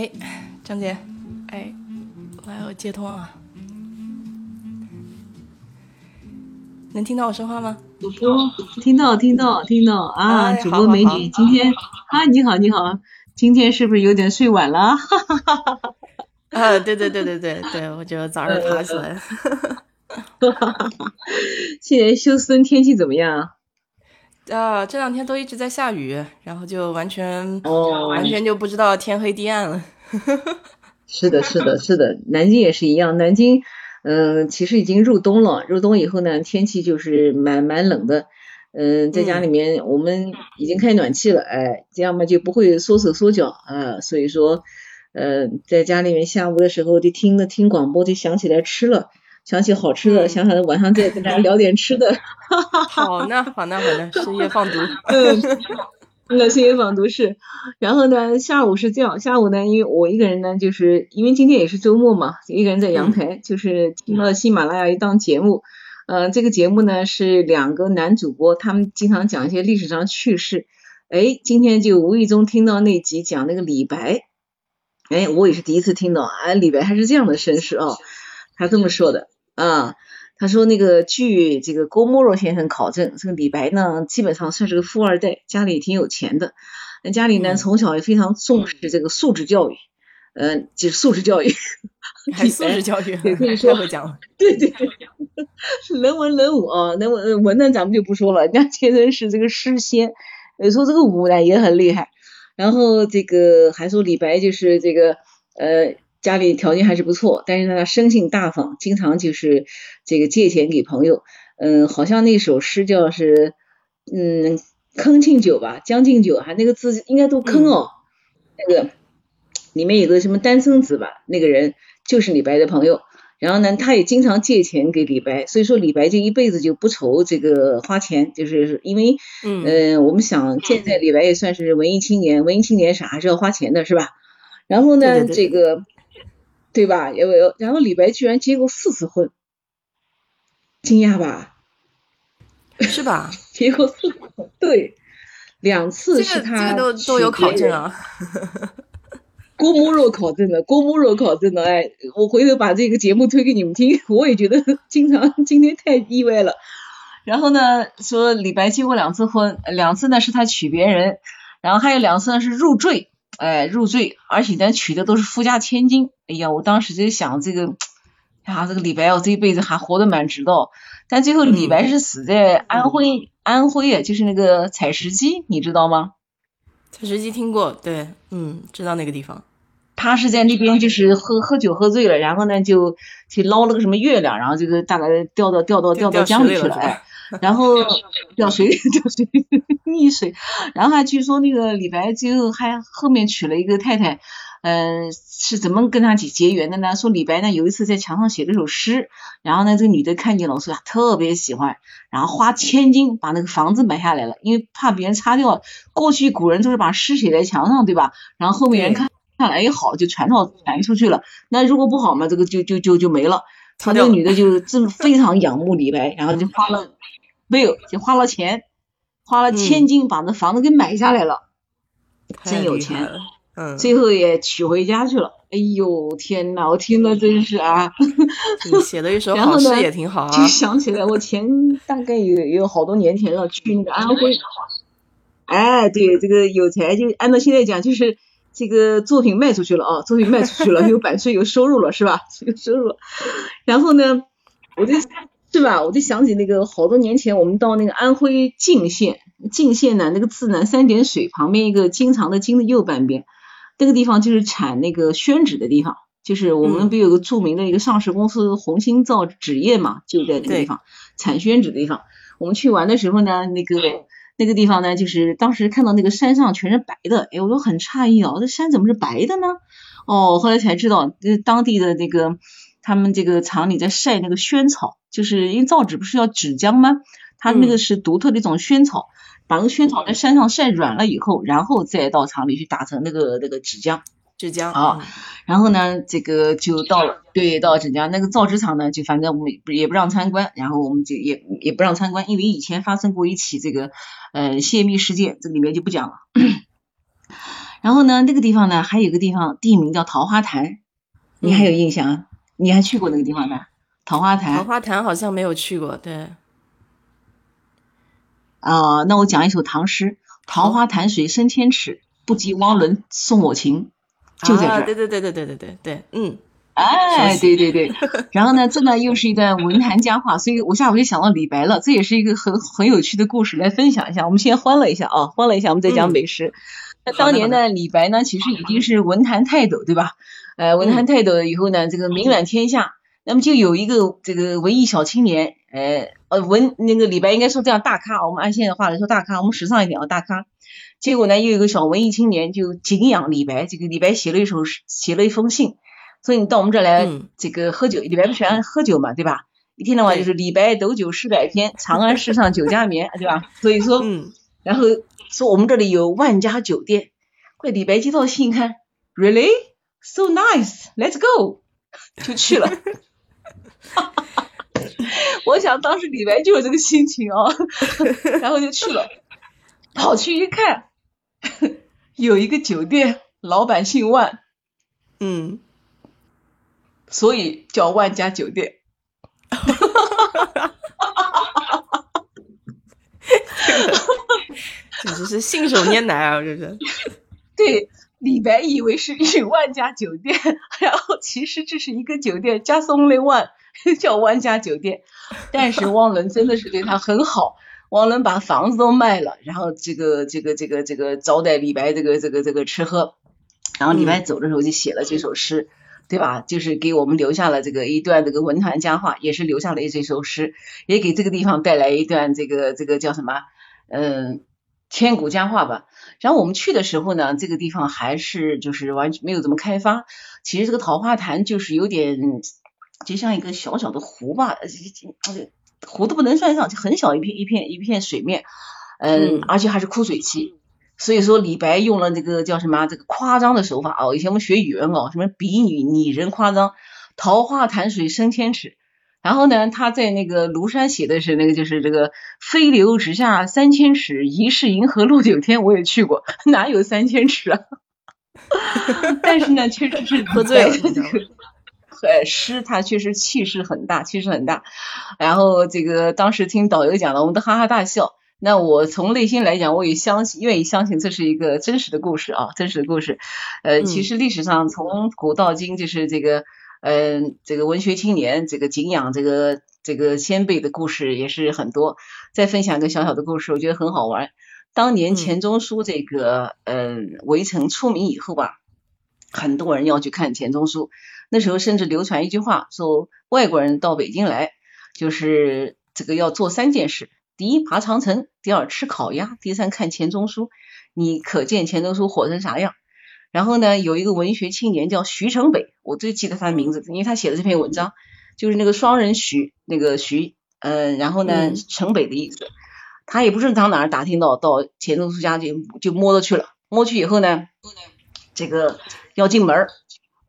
哎，张姐，哎，我要接通啊，能听到我说话吗？主播听到听到听到啊！哎主播美女，今天啊，你好你好，今天是不是有点睡晚了？啊，对对对对对对，我就早上爬起来了。现在休斯顿天气怎么样？啊，这两天都一直在下雨，然后就完全哦，完全就不知道天黑地暗了。是的，是的，是的，南京也是一样。南京，嗯、其实已经入冬了。入冬以后呢，天气就是蛮蛮冷的。嗯、在家里面我们已经开暖气了，哎，这样嘛就不会缩手缩脚啊。所以说，呃，在家里面下午的时候就听了听广播，就想起来吃了，想起好吃的，嗯。想想晚上再跟大家聊点吃的。好呢，好呢，好呢，深夜放毒。嗯，那深夜放毒是，然后呢，下午是这样，下午呢，因为我一个人呢，就是因为今天也是周末嘛，一个人在阳台，就是听了喜马拉雅一档节目，呃，这个节目呢是两个男主播，他们经常讲一些历史上趣事，哎，今天就无意中听到那集讲那个李白，哎，我也是第一次听到，哎，李白还是这样的身世啊，他这么说的啊。他说那个据这个郭沫若先生考证，这个李白呢基本上算是个富二代，家里挺有钱的。那家里呢嗯从小也非常重视这个素质教育，呃，就是素质教育。还素质教育，也可以说会讲。对对对，是人文人武啊，人文呃文呢咱们就不说了，人家天生是这个诗仙，呃说这个武呢也很厉害。然后这个还说李白就是这个呃家里条件还是不错，但是呢他生性大方，经常就是这个借钱给朋友。嗯，好像那首诗叫是嗯坑庆酒吧，将进酒，还那个字应该都坑哦。那个里面有个什么单生子吧，那个人就是李白的朋友。然后呢，他也经常借钱给李白，所以说李白这一辈子就不愁这个花钱，就是因为，嗯呃，我们想现在李白也算是文艺青年，文艺青年啥还是要花钱的，是吧？然后呢，对对对这个对吧？有有，然后李白居然结过四次婚，惊讶吧？是吧？结过四次婚，对，两次是他这个都都有考证啊。郭沫若考证的，郭沫若考证的，哎，我回头把这个节目推给你们听，我也觉得经常今天太意外了。然后呢，说李白结过两次婚，两次呢是他娶别人，然后还有两次呢是入赘，哎，入赘，而且呢娶的都是富家千金。哎呀，我当时就想这个，呀，这个李白哦，这一辈子还活得蛮值的哦。但最后李白是死在安徽，安徽啊，就是那个采石矶，你知道吗？采石矶听过，对，嗯，知道那个地方。他是在那边就是喝喝酒喝醉了，然后呢就去捞了个什么月亮，然后这个大概掉到掉到掉到江里去了，然后掉水里掉水里溺水，然后还据说那个李白最后还后面娶了一个太太，嗯、是怎么跟他结结缘的呢？说李白呢有一次在墙上写了首诗，然后呢这个女的看见了，说她特别喜欢，然后花千金把那个房子买下来了，因为怕别人擦掉。过去古人都是把诗写在墙上，对吧？然后后面人看。看来也好，就传到传出去了。那如果不好嘛，这个就就就就没了。他这个女的就这么非常仰慕李白，然后就花了没有，就花了钱，花了千金把那房子给买下来了，真有钱。嗯，最后也娶回家去了。哎呦天呐，我听了真是啊，你写了一首好诗然后呢也挺好啊就。想起来我前大概有有好多年前了，去那个安徽。哎，对，这个有才就按照现在讲就是。这个作品卖出去了啊，作品卖出去了，有版税有收入了是吧？有收入了。然后呢，我就是吧，我就想起那个好多年前我们到那个安徽泾县，泾县呢那个字呢三点水旁边一个经常的经的右半边，那个地方就是产那个宣纸的地方，就是我们不有个著名的一个上市公司红星造纸业嘛，就在那个地方产宣纸的地方。我们去玩的时候呢，那个。那个地方呢，就是当时看到那个山上全是白的，哎，我都很诧异啊，这山怎么是白的呢？哦，后来才知道，呃，当地的那个他们这个厂里在晒那个萱草，就是因为造纸不是要纸浆吗？它那个是独特的一种萱草，把那个萱草在山上晒软了以后，然后再到厂里去打成那个那个纸浆。纸浆啊，然后呢，这个就到了，对，到纸浆那个造纸厂呢，就反正我们也不让参观，然后我们就也也不让参观，因为以前发生过一起这个呃泄密事件，这里面就不讲了。然后呢，那个地方呢，还有个地方地名叫桃花潭，你还有印象？你还去过那个地方呢？桃花潭，桃花潭好像没有去过，对。哦，那我讲一首唐诗：“桃花潭水深千尺，不及汪伦送我情。”就在这，对对对对对对对对，嗯，哎，对对对。然后呢，这呢又是一段文坛佳话，所以我下午就想到李白了，这也是一个很很有趣的故事，来分享一下。我们先欢乐一下啊，欢乐一下，我们再讲美食。那当年呢，李白呢，其实已经是文坛泰斗，对吧？呃，文坛泰斗以后呢，这个名满天下。那么就有一个这个文艺小青年，呃呃文那个李白应该说这样大咖，我们按现在话来说大咖，我们时尚一点啊大咖。结果呢，又有一个小文艺青年就敬仰李白，这个李白写了一首诗，写了一封信，所以你到我们这儿来这个喝酒，李白不喜欢喝酒嘛，对吧？一天到晚就是李白斗酒诗百篇，长安市上酒家眠，对吧？所以说，然后说我们这里有万家酒店，快李白接到信一看，Really so nice，Let's go，就去了。哈哈哈，我想当时李白就有这个心情哦，然后就去了，跑去一看，有一个酒店，老板姓万，嗯，所以叫万家酒店。哈哈哈哈哈哈！简直是信手拈来啊！这是。对，李白以为是与万家酒店，然后其实这是一个酒店，加送了万。叫万家酒店，但是汪伦真的是对他很好，汪伦把房子都卖了，然后这个这个这个这个招待李白这个这个这个吃喝，然后李白走的时候就写了这首诗，对吧？就是给我们留下了这个一段这个文坛佳话，也是留下了一这首诗，也给这个地方带来一段这个这个叫什么嗯千古佳话吧。然后我们去的时候呢，这个地方还是就是完全没有怎么开发，其实这个桃花潭就是有点。就像一个小小的湖吧，湖都不能算上，就很小一片一片一片水面，嗯，而且还是枯水期，所以说李白用了这个叫什么这个夸张的手法哦，以前我们学语文哦，什么比拟拟人夸张，桃花潭水深千尺，然后呢，他在那个庐山写的是那个就是这个飞流直下三千尺，疑是银河落九天，我也去过，哪有三千尺啊？但是呢，确实是喝醉了。呃，诗它确实气势很大，气势很大。然后这个当时听导游讲了，我们都哈哈大笑。那我从内心来讲，我也相信，愿意相信这是一个真实的故事啊，真实的故事。呃，其实历史上从古到今，就是这个，嗯，这个文学青年这个敬仰这个这个先辈的故事也是很多。再分享一个小小的故事，我觉得很好玩。当年钱钟书这个，嗯，围城出名以后吧，很多人要去看钱钟书。那时候甚至流传一句话，说外国人到北京来，就是这个要做三件事：第一，爬长城；第二，吃烤鸭；第三，看钱钟书。你可见钱钟书火成啥样？然后呢，有一个文学青年叫徐成北，我最记得他的名字，因为他写的这篇文章就是那个双人徐，那个徐，嗯，然后呢，城北的意思。他也不知道哪儿打听到到钱钟书家就就摸着去了，摸去以后呢，这个要进门。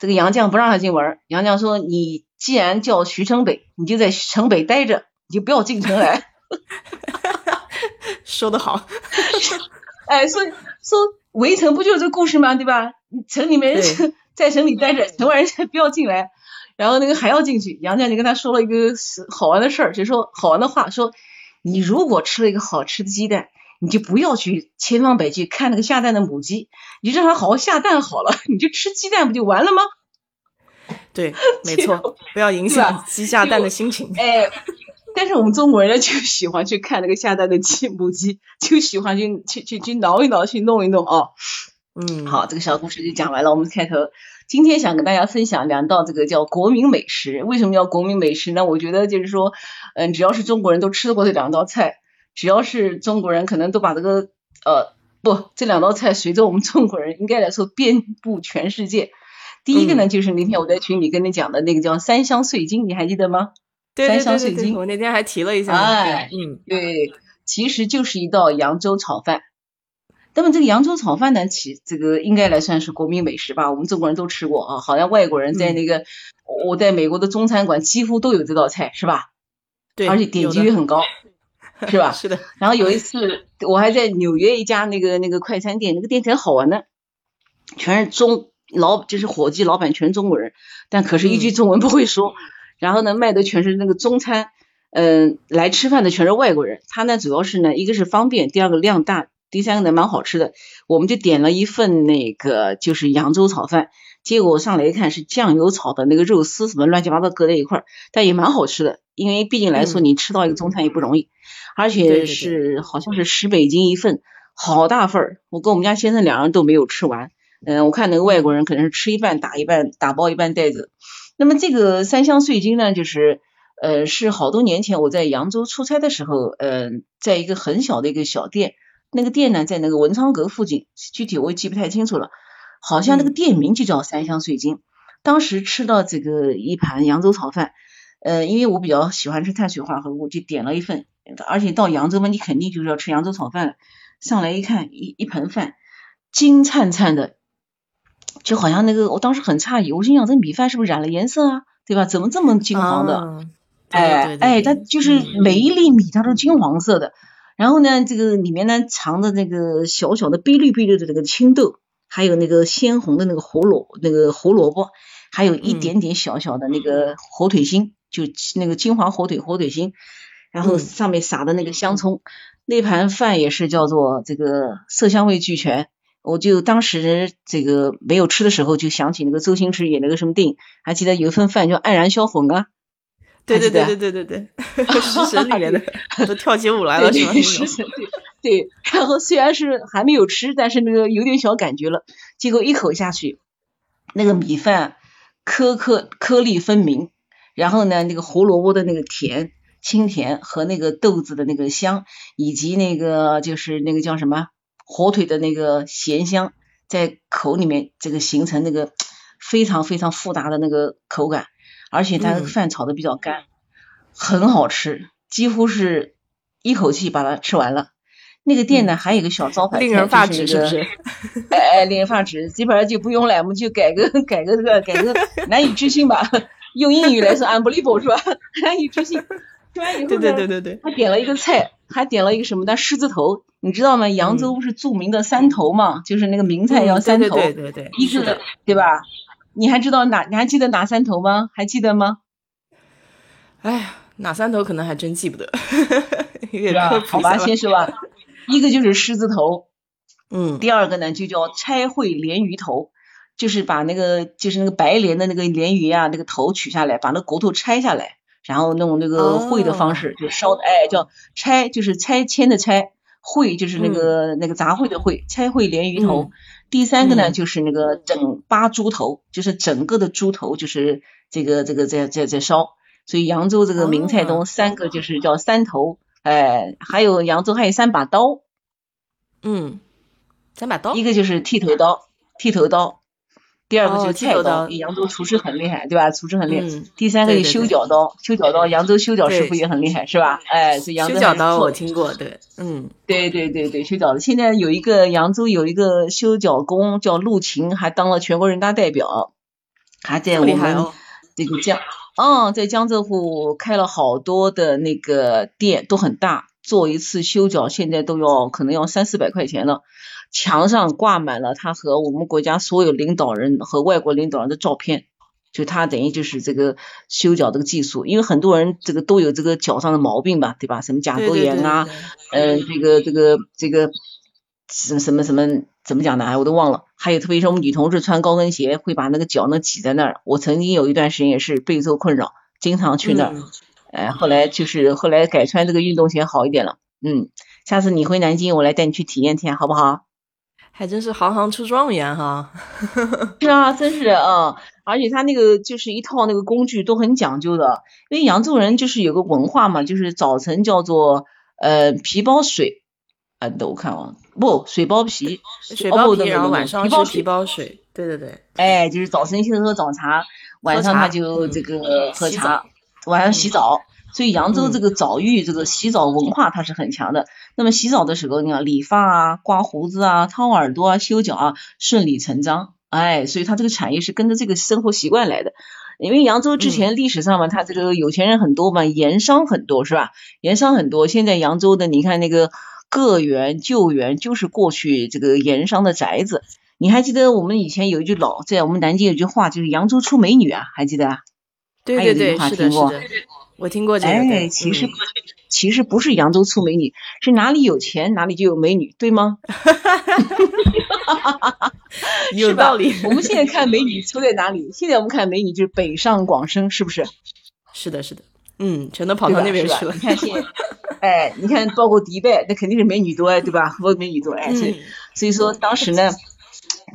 这个杨绛不让他进门，杨绛说：“你既然叫徐城北，你就在城北待着，你就不要进城来。”说得好，哎，说说围城不就是这故事吗？对吧？城里面 在城里待着，城外人不要进来，然后那个还要进去。杨绛就跟他说了一个好玩的事儿，就说好玩的话，说你如果吃了一个好吃的鸡蛋。你就不要去千方百计看那个下蛋的母鸡，你让它好好下蛋好了，你就吃鸡蛋不就完了吗？对，没错，不要影响鸡下蛋的心情。哎，但是我们中国人就喜欢去看那个下蛋的鸡母鸡，就喜欢去去去去挠一挠，去弄一弄啊。嗯，好，这个小故事就讲完了。我们开头今天想跟大家分享两道这个叫国民美食。为什么叫国民美食呢？我觉得就是说，嗯，只要是中国人都吃过这两道菜。只要是中国人，可能都把这个呃不，这两道菜随着我们中国人应该来说遍布全世界。第一个呢，就是那天我在群里跟你讲的那个叫三香碎金，你还记得吗？三香碎金，我那天还提了一下。哎，嗯，对，其实就是一道扬州炒饭。那么这个扬州炒饭呢，其这个应该来算是国民美食吧？我们中国人都吃过啊，好像外国人在那个我在美国的中餐馆几乎都有这道菜，是吧？对，而且点击率很高。是吧？是的。然后有一次，我还在纽约一家那个那个快餐店，那个店挺好玩的。全是中老就是伙计老板全中国人，但可是一句中文不会说。然后呢，卖的全是那个中餐，嗯，来吃饭的全是外国人。他呢，主要是呢，一个是方便，第二个量大，第三个呢，蛮好吃的。我们就点了一份那个就是扬州炒饭，结果上来一看是酱油炒的那个肉丝，什么乱七八糟搁在一块儿，但也蛮好吃的。因为毕竟来说，你吃到一个中餐也不容易，而且是好像是十北京一份，好大份儿。我跟我们家先生两人都没有吃完，嗯，我看那个外国人可能是吃一半打一半，打包一半带走。那么这个三香碎金呢，就是呃是好多年前我在扬州出差的时候，呃，在一个很小的一个小店，那个店呢在那个文昌阁附近，具体我也记不太清楚了，好像那个店名就叫三香碎金。当时吃到这个一盘扬州炒饭，呃，因为我比较喜欢吃碳水化合物，就点了一份，而且到扬州嘛，你肯定就是要吃扬州炒饭。上来一看，一一盆饭，金灿灿的。就好像那个，我当时很诧异，我心想这米饭是不是染了颜色啊？对吧？怎么这么金黄的？哎哎，它就是每一粒米它都金黄色的。然后呢，这个里面呢藏着那个小小的碧绿碧绿的这个青豆，还有那个鲜红的那个胡萝那个胡萝卜，还有一点点小小的那个火腿心，就那个金华火腿火腿心。然后上面撒的那个香葱，那盘饭也是叫做这个色香味俱全。我就当时这个没有吃的时候，就想起那个周星驰演那个什么电影，还记得有一份饭叫《黯然销魂》啊？对对对对对对 对，食神里面的都跳起舞来了是吧？食神对，然后虽然是还没有吃，但是那个有点小感觉了。结果一口下去，那个米饭颗颗颗粒分明，然后呢，那个胡萝卜的那个甜清甜和那个豆子的那个香，以及那个就是那个叫什么？火腿的那个咸香在口里面，这个形成那个非常非常复杂的那个口感，而且它饭炒的比较干，很好吃，几乎是一口气把它吃完了。那个店呢还有一个小招牌，令人发指，是不是？哎哎，令人发指，基本上就不用了，我们就改个改个这个改个 难以置信吧，用英语来说，unbelievable 是吧？难以置信。吃完以后呢，对对对对对，他点了一个菜，还点了一个什么呢？狮子头。你知道吗？扬州不是著名的三头嘛，就是那个名菜要三头，对对对，一个对吧？你还知道哪？你还记得哪三头吗？还记得吗？哎呀，哪三头可能还真记不得，是吧？好吧，先说吧。一个就是狮子头，嗯，第二个呢就叫拆会鲢鱼头，就是把那个就是那个白鲢的那个鲢鱼啊，那个头取下来，把那骨头拆下来，然后弄那个烩的方式就烧的，哎，叫拆，就是拆迁的拆。烩就是那个那个杂烩的烩，拆烩鲢鱼头。第三个呢，就是那个整八猪头，就是整个的猪头，就是这个这个在在在烧。所以扬州这个名菜中三个就是叫三头，哎，还有扬州还有三把刀。嗯，三把刀，一个就是剃头刀，剃头刀。第二个就是菜刀，扬州厨师很厉害，对吧？厨师很厉害。第三个修脚刀，修脚刀，扬州修脚师傅也很厉害，是吧？哎，这扬州修脚刀我听过，对，嗯，对对对对，修脚的。现在有一个扬州有一个修脚工叫陆勤，还当了全国人大代表，还在我们这个江，嗯，在江浙沪开了好多的那个店，都很大，做一次修脚现在都要可能要三四百块钱了。墙上挂满了他和我们国家所有领导人和外国领导人的照片，就他等于就是这个修脚这个技术，因为很多人这个都有这个脚上的毛病吧，对吧？什么甲沟炎啊，嗯，这个这个这个什么什么什么怎么讲的？哎，我都忘了。还有特别是我们女同志穿高跟鞋会把那个脚呢挤在那儿，我曾经有一段时间也是备受困扰，经常去那儿，哎，后来就是后来改穿这个运动鞋好一点了。嗯，下次你回南京，我来带你去体验体验，好不好？还真是行行出状元哈，是啊，真是啊，而且他那个就是一套那个工具都很讲究的，因为扬州人就是有个文化嘛，就是早晨叫做呃皮包水，啊，等我看啊，不水包皮，水包皮，然后晚上吃皮包水，对对对，哎，就是早晨先喝早茶，晚上他就这个喝茶，晚上洗澡。所以扬州这个澡浴这个洗澡文化它是很强的。那么洗澡的时候，你看理发啊、刮胡子啊、掏耳朵啊、修脚啊，顺理成章。哎，所以它这个产业是跟着这个生活习惯来的。因为扬州之前历史上嘛，它这个有钱人很多嘛，盐商很多是吧？盐商很多。现在扬州的你看那个个园、旧园，就是过去这个盐商的宅子。你还记得我们以前有一句老在我们南京有句话，就是扬州出美女啊，还记得啊？对对对，是的，是的，我听过这个。哎，其实其实不是扬州出美女，是哪里有钱哪里就有美女，对吗？有道理。我们现在看美女出在哪里？现在我们看美女就是北上广深，是不是？是的，是的。嗯，全都跑到那边去了。你看现，哎，你看包括迪拜，那肯定是美女多，对吧？不美女多，哎，所以所以说当时呢。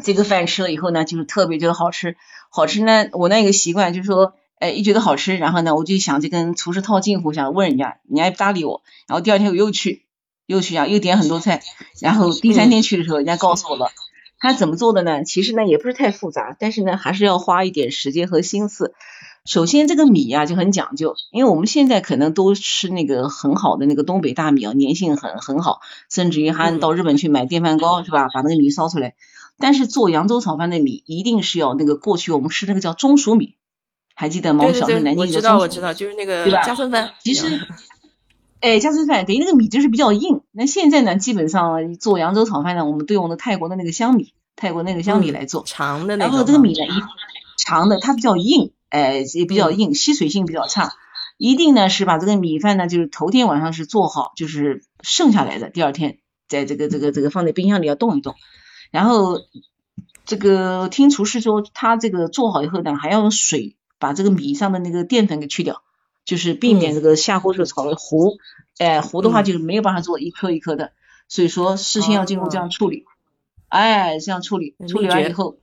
这个饭吃了以后呢，就是特别觉得好吃，好吃呢。我那个习惯就是说，哎，一觉得好吃，然后呢，我就想就跟厨师套近乎，想问人家，人家也不搭理我。然后第二天我又去，又去啊，又点很多菜。然后第三天去的时候，人家告诉我了，他怎么做的呢？其实呢也不是太复杂，但是呢还是要花一点时间和心思。首先这个米呀就很讲究，因为我们现在可能都吃那个很好的那个东北大米啊，粘性很很好，甚至于还到日本去买电饭煲是吧？把那个米烧出来。但是做扬州炒饭的米一定是要那个过去我们吃那个叫中熟米，还记得吗？我小时候南京知道我知道，就是那个对吧？加村饭。其实，哎，加村饭等于那个米就是比较硬。那现在呢，基本上做扬州炒饭呢，我们都用的泰国的那个香米，泰国那个香米来做。长的那个。然后这个米呢，一长的它比较硬，哎，也比较硬，吸水性比较差。一定呢是把这个米饭呢，就是头天晚上是做好，就是剩下来的，第二天在这个这个这个放在冰箱里要冻一冻。然后这个听厨师说，他这个做好以后呢，还要用水把这个米上的那个淀粉给去掉，就是避免这个下锅时候炒的糊。哎，糊的话就是没有办法做一颗一颗的，所以说事先要经过这样处理。哎，这样处理，处理完以后，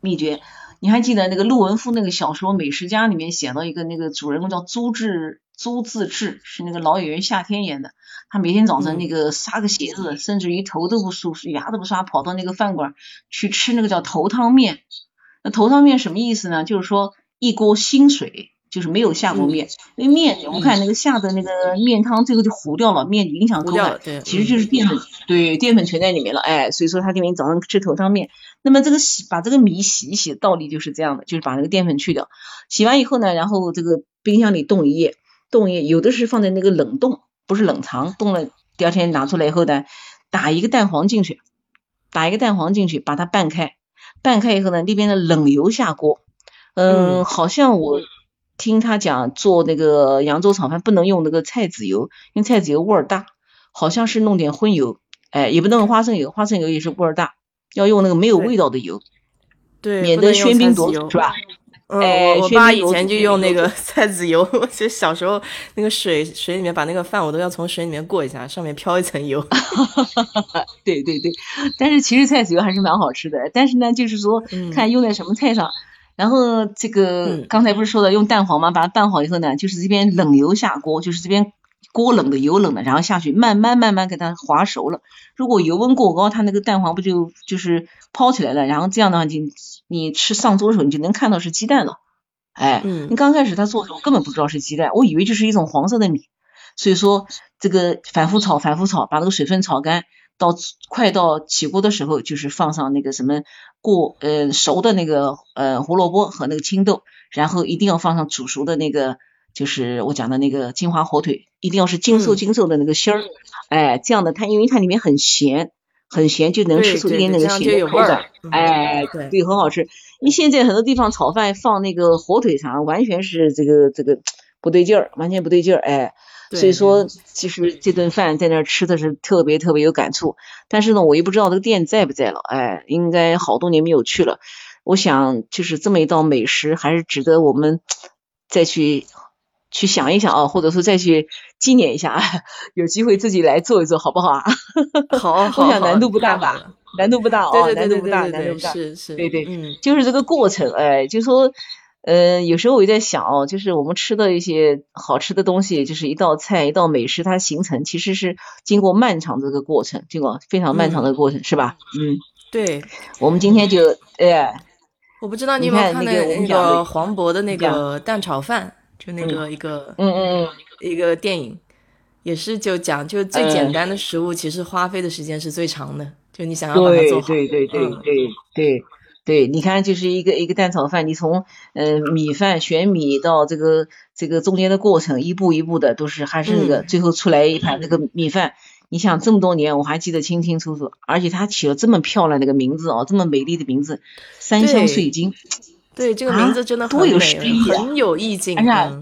秘诀，你还记得那个陆文夫那个小说《美食家》里面写到一个那个主人公叫朱志朱自治，是那个老演员夏天演的。他每天早晨那个撒个鞋子，甚至于头都不梳，牙都不刷，跑到那个饭馆去吃那个叫头汤面。那头汤面什么意思呢？就是说一锅新水，就是没有下过面。那面我看那个下的那个面汤最后就糊掉了，面影响口感。对，其实就是淀粉，对，淀粉全在里面了。哎，所以说他就你早上吃头汤面。那么这个洗把这个米洗一洗，道理就是这样的，就是把那个淀粉去掉。洗完以后呢，然后这个冰箱里冻一夜，冻一夜，有的是放在那个冷冻。不是冷藏，冻了，第二天拿出来以后呢，打一个蛋黄进去，打一个蛋黄进去，把它拌开，拌开以后呢，那边的冷油下锅，嗯，好像我听他讲做那个扬州炒饭不能用那个菜籽油，因为菜籽油味儿大，好像是弄点荤油，哎，也不能用花生油，花生油也是味儿大，要用那个没有味道的油，对，免得喧宾夺主是吧？嗯，我我爸以前就用那个 菜籽油，其实小时候那个水水里面把那个饭我都要从水里面过一下，上面飘一层油。对对对，但是其实菜籽油还是蛮好吃的，但是呢，就是说看用在什么菜上。然后这个刚才不是说的用蛋黄吗？把它拌好以后呢，就是这边冷油下锅，就是这边锅冷的油冷的，然后下去慢慢慢慢给它滑熟了。如果油温过高，它那个蛋黄不就就是抛起来了？然后这样的话你。你吃上桌的时候，你就能看到是鸡蛋了，哎，你刚开始他做的时候根本不知道是鸡蛋，我以为就是一种黄色的米，所以说这个反复炒，反复炒，把那个水分炒干，到快到起锅的时候，就是放上那个什么过呃熟的那个呃胡萝卜和那个青豆，然后一定要放上煮熟的那个，就是我讲的那个金华火腿，一定要是精瘦精瘦的那个芯儿，哎，这样的它因为它里面很咸。很咸，就能吃出一点那个咸的口感，哎，对，很好吃。你现在很多地方炒饭放那个火腿肠，完全是这个这个不对劲儿，完全不对劲儿，哎。所以说，其实这顿饭在那儿吃的是特别特别有感触。但是呢，我又不知道这个店在不在了，哎，应该好多年没有去了。我想，就是这么一道美食，还是值得我们 再去。去想一想啊，或者说再去纪念一下啊，有机会自己来做一做，好不好啊？好，我想难度不大吧？难度不大哦，难度不大，难度不大，是是，对对，嗯，就是这个过程，哎，就说，呃，有时候我也在想哦，就是我们吃的一些好吃的东西，就是一道菜一道美食，它形成其实是经过漫长的这个过程，经过非常漫长的过程，是吧？嗯，对，我们今天就，哎，我不知道你有没有看那个那个黄渤的那个蛋炒饭。就那个一个，嗯嗯嗯，一个电影，也是就讲，就最简单的食物，其实花费的时间是最长的。就你想要把它做好，对对对对对对对，你看，就是一个一个蛋炒饭，你从呃米饭选米到这个这个中间的过程，一步一步的都是还是那个，最后出来一盘那个米饭，你想这么多年我还记得清清楚楚，而且它起了这么漂亮的一个名字哦，这么美丽的名字，三香水晶。对，这个名字真的多有诗意，很有意境。哎呀，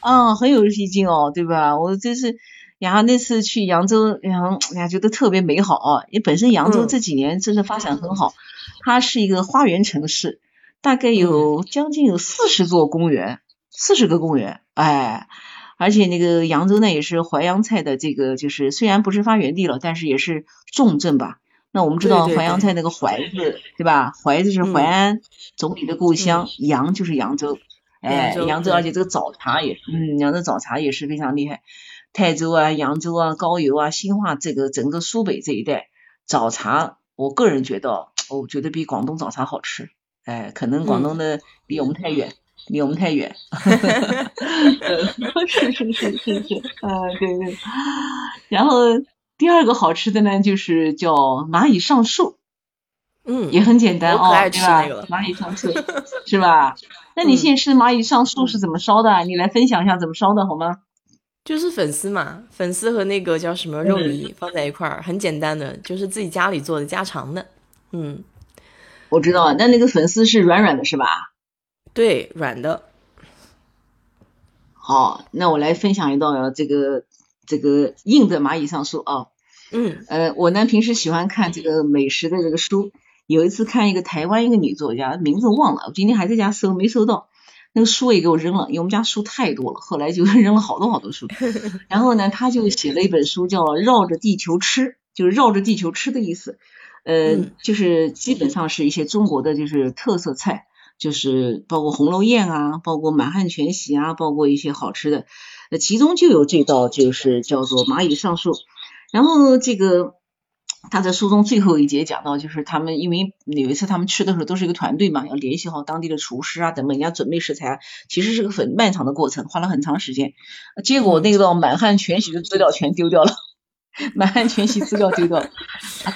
嗯，很有意境哦，对吧？我真是，然后那次去扬州，然后哎呀，觉得特别美好啊。因为本身扬州这几年真的发展很好，它是一个花园城市，大概有将近有四十座公园，四十个公园，哎，而且那个扬州呢也是淮扬菜的这个，就是虽然不是发源地了，但是也是重镇吧。那我们知道淮扬菜那个淮字，对吧？淮字是淮安总理的故乡，扬就是扬州，哎，扬州，而且这个早茶也，嗯，扬州早茶也是非常厉害。泰州啊，扬州啊，高邮啊，兴化这个整个苏北这一带早茶，我个人觉得，我觉得比广东早茶好吃。哎，可能广东的离我们太远，离我们太远。是是是是是，啊，对对，然后。第二个好吃的呢，就是叫蚂蚁上树，嗯，也很简单哦，对吧？蚂蚁上树 是吧？那你现在吃蚂蚁上树是怎么烧的？你来分享一下怎么烧的好吗？就是粉丝嘛，粉丝和那个叫什么肉泥放在一块儿，很简单的，就是自己家里做的家常的。嗯，我知道，那那个粉丝是软软的，是吧？对，软的。好，那我来分享一道这个。这个硬的蚂蚁上树啊，嗯，呃，我呢平时喜欢看这个美食的这个书，有一次看一个台湾一个女作家，名字忘了，我今天还在家搜没搜到，那个书也给我扔了，因为我们家书太多了，后来就扔了好多好多书。然后呢，他就写了一本书叫《绕着地球吃》，就是绕着地球吃的意思，呃，就是基本上是一些中国的就是特色菜，就是包括红楼宴啊，包括满汉全席啊，包括一些好吃的。那其中就有这道，就是叫做蚂蚁上树。然后这个他在书中最后一节讲到，就是他们因为有一次他们吃的时候都是一个团队嘛，要联系好当地的厨师啊等等，人家准备食材，其实是个很漫长的过程，花了很长时间。结果那道满汉全席的资料全丢掉了，满汉全席资料丢掉了，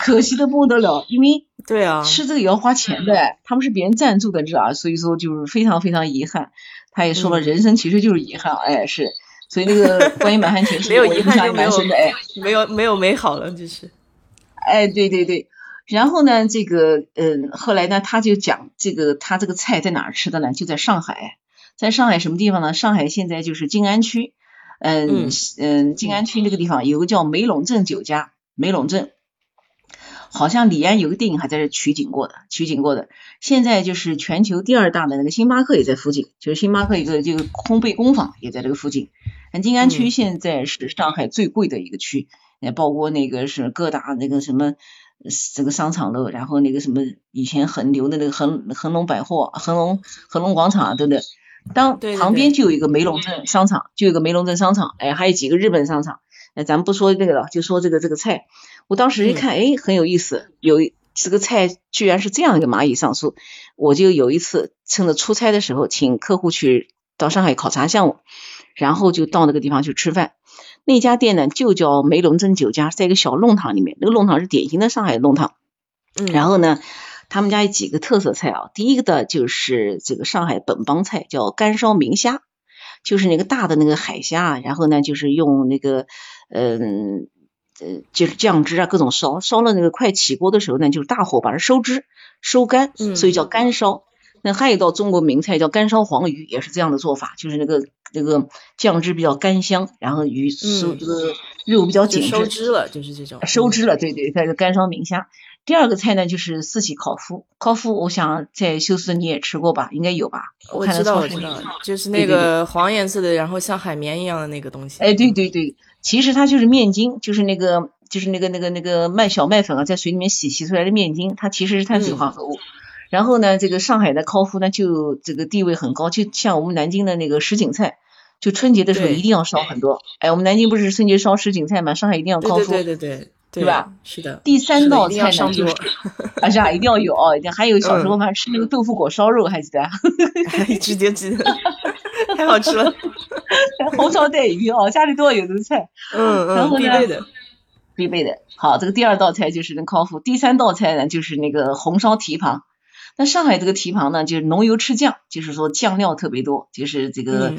可惜的不得了，因为对啊，吃这个也要花钱的，他们是别人赞助的，知道吧？所以说就是非常非常遗憾。他也说了，人生其实就是遗憾，哎是。所以那个关于满汉全 席，没有遗憾就没有哎，没有没有美好了，就是。哎，对对对，然后呢，这个嗯，后来呢，他就讲这个他这个菜在哪儿吃的呢？就在上海，在上海什么地方呢？上海现在就是静安区，嗯嗯，静安区那个地方有个叫梅陇镇酒家，梅陇镇。好像李安有个电影还在这取景过的，取景过的。现在就是全球第二大的那个星巴克也在附近，就是星巴克一个这个烘焙工坊也在这个附近。静安区现在是上海最贵的一个区，也包括那个是各大那个什么这个商场楼，然后那个什么以前很牛的那个恒恒隆百货、恒隆恒隆广场，对不对？当旁边就有一个梅龙镇商场，就有个梅龙镇商场，哎，还有几个日本商场。哎，咱们不说这个了，就说这个这个菜。我当时一看，哎，很有意思，有这个菜居然是这样一个蚂蚁上树。我就有一次趁着出差的时候，请客户去到上海考察项目，然后就到那个地方去吃饭。那家店呢，就叫梅龙镇酒家，在一个小弄堂里面。那个弄堂是典型的上海弄堂。嗯。然后呢，他们家有几个特色菜啊。第一个的就是这个上海本帮菜，叫干烧明虾，就是那个大的那个海虾，然后呢，就是用那个嗯。呃，就是酱汁啊，各种烧，烧了那个快起锅的时候呢，就是大火把它收汁收干，所以叫干烧。那还有一道中国名菜叫干烧黄鱼，也是这样的做法，就是那个那个酱汁比较干香，然后鱼收这个肉比较紧收汁了，就是这种收汁了，对对，它是干烧明虾。第二个菜呢就是四喜烤麸，烤麸我想在休斯顿你也吃过吧，应该有吧？我知道我知道，就是那个黄颜色的，然后像海绵一样的那个东西。哎，对对对。其实它就是面筋，就是那个就是那个那个那个麦小麦粉啊，在水里面洗洗出来的面筋，它其实是碳水化合物。然后呢，这个上海的烤麸呢，就这个地位很高，就像我们南京的那个什锦菜，就春节的时候一定要烧很多。哎，我们南京不是春节烧什锦菜嘛？上海一定要烤麸，对对对对，吧？是的。第三道菜呢，就是而且啊，一定要有哦，还有小时候嘛，吃那个豆腐果烧肉，还记得？直接记得，太好吃了。红烧带鱼哦，家里都要有这个菜，嗯嗯，必备的，必备的。好，这个第二道菜就是那烤麸，第三道菜呢就是那个红烧蹄膀。那上海这个蹄膀呢，就是浓油赤酱，就是说酱料特别多，就是这个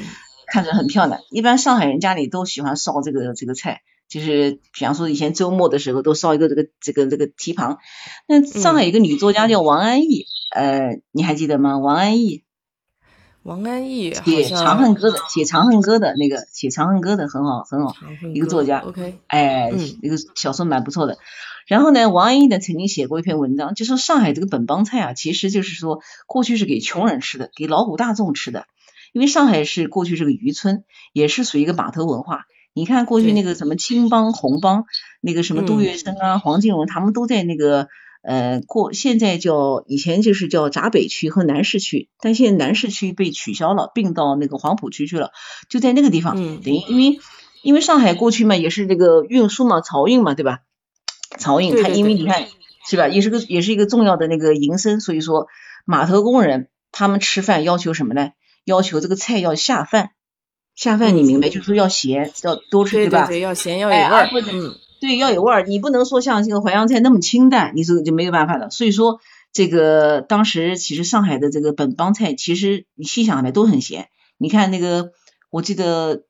看着很漂亮。一般上海人家里都喜欢烧这个这个菜，就是比方说以前周末的时候都烧一个这个这个这个蹄膀。那上海有个女作家叫王安忆，呃，你还记得吗？王安忆。王安忆写《长恨歌》的，写《长恨歌》的那个，写《长恨歌》的很好，很好，一个作家。OK，哎，一个小说蛮不错的。然后呢，王安忆呢曾经写过一篇文章，就说上海这个本帮菜啊，其实就是说过去是给穷人吃的，给劳苦大众吃的。因为上海是过去是个渔村，也是属于一个码头文化。你看过去那个什么青帮、红帮，那个什么杜月笙啊、黄金荣，他们都在那个。呃，过现在叫以前就是叫闸北区和南市区，但现在南市区被取消了，并到那个黄浦区去了，就在那个地方。嗯，等于因为因为上海过去嘛也是这个运输嘛，漕运嘛，对吧？漕运它因为你看是吧，也是个也是一个重要的那个营生，所以说码头工人他们吃饭要求什么呢？要求这个菜要下饭，下饭你明白？就是说要咸，要多吃，对吧？对，要咸要有味儿。嗯。对，要有味儿，你不能说像这个淮扬菜那么清淡，你这个就没有办法了。所以说，这个当时其实上海的这个本帮菜，其实你细想来都很咸。你看那个，我记得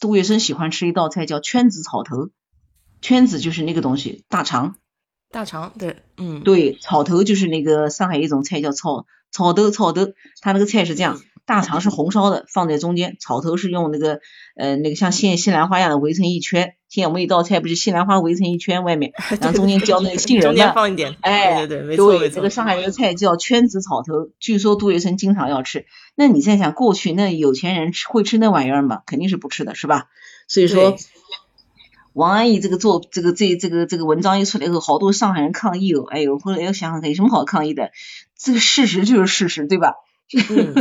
杜月笙喜欢吃一道菜叫圈子草头，圈子就是那个东西，大肠。大肠，对，嗯，对，草头就是那个上海一种菜叫草草头草头，它那个菜是这样。大肠是红烧的，放在中间，草头是用那个呃那个像西西兰花一样的围成一圈。现在我们一道菜不是西兰花围成一圈，外面 然后中间浇那个杏仁的，放一点，哎，对对对，没错没错。这个上海这个菜叫圈子草头，据说杜月笙经常要吃。那你在想过去那有钱人吃会吃那玩意儿吗？肯定是不吃的，是吧？所以说，王安忆这个做这个这这个这个文章一出来以后，好多上海人抗议哦。哎呦，后来又想想看，有什么好抗议的？这个事实就是事实，对吧？嗯，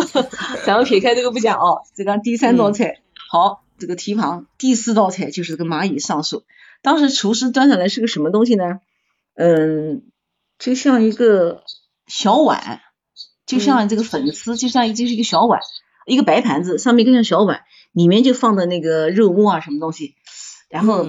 咱们撇开这个不讲哦，这个第三道菜好，这个蹄膀，第四道菜就是这个蚂蚁上树。当时厨师端上来是个什么东西呢？嗯，就像一个小碗，就像这个粉丝，就像就是一个小碗，一个白盘子，上面一个像小碗，里面就放的那个肉末啊什么东西。然后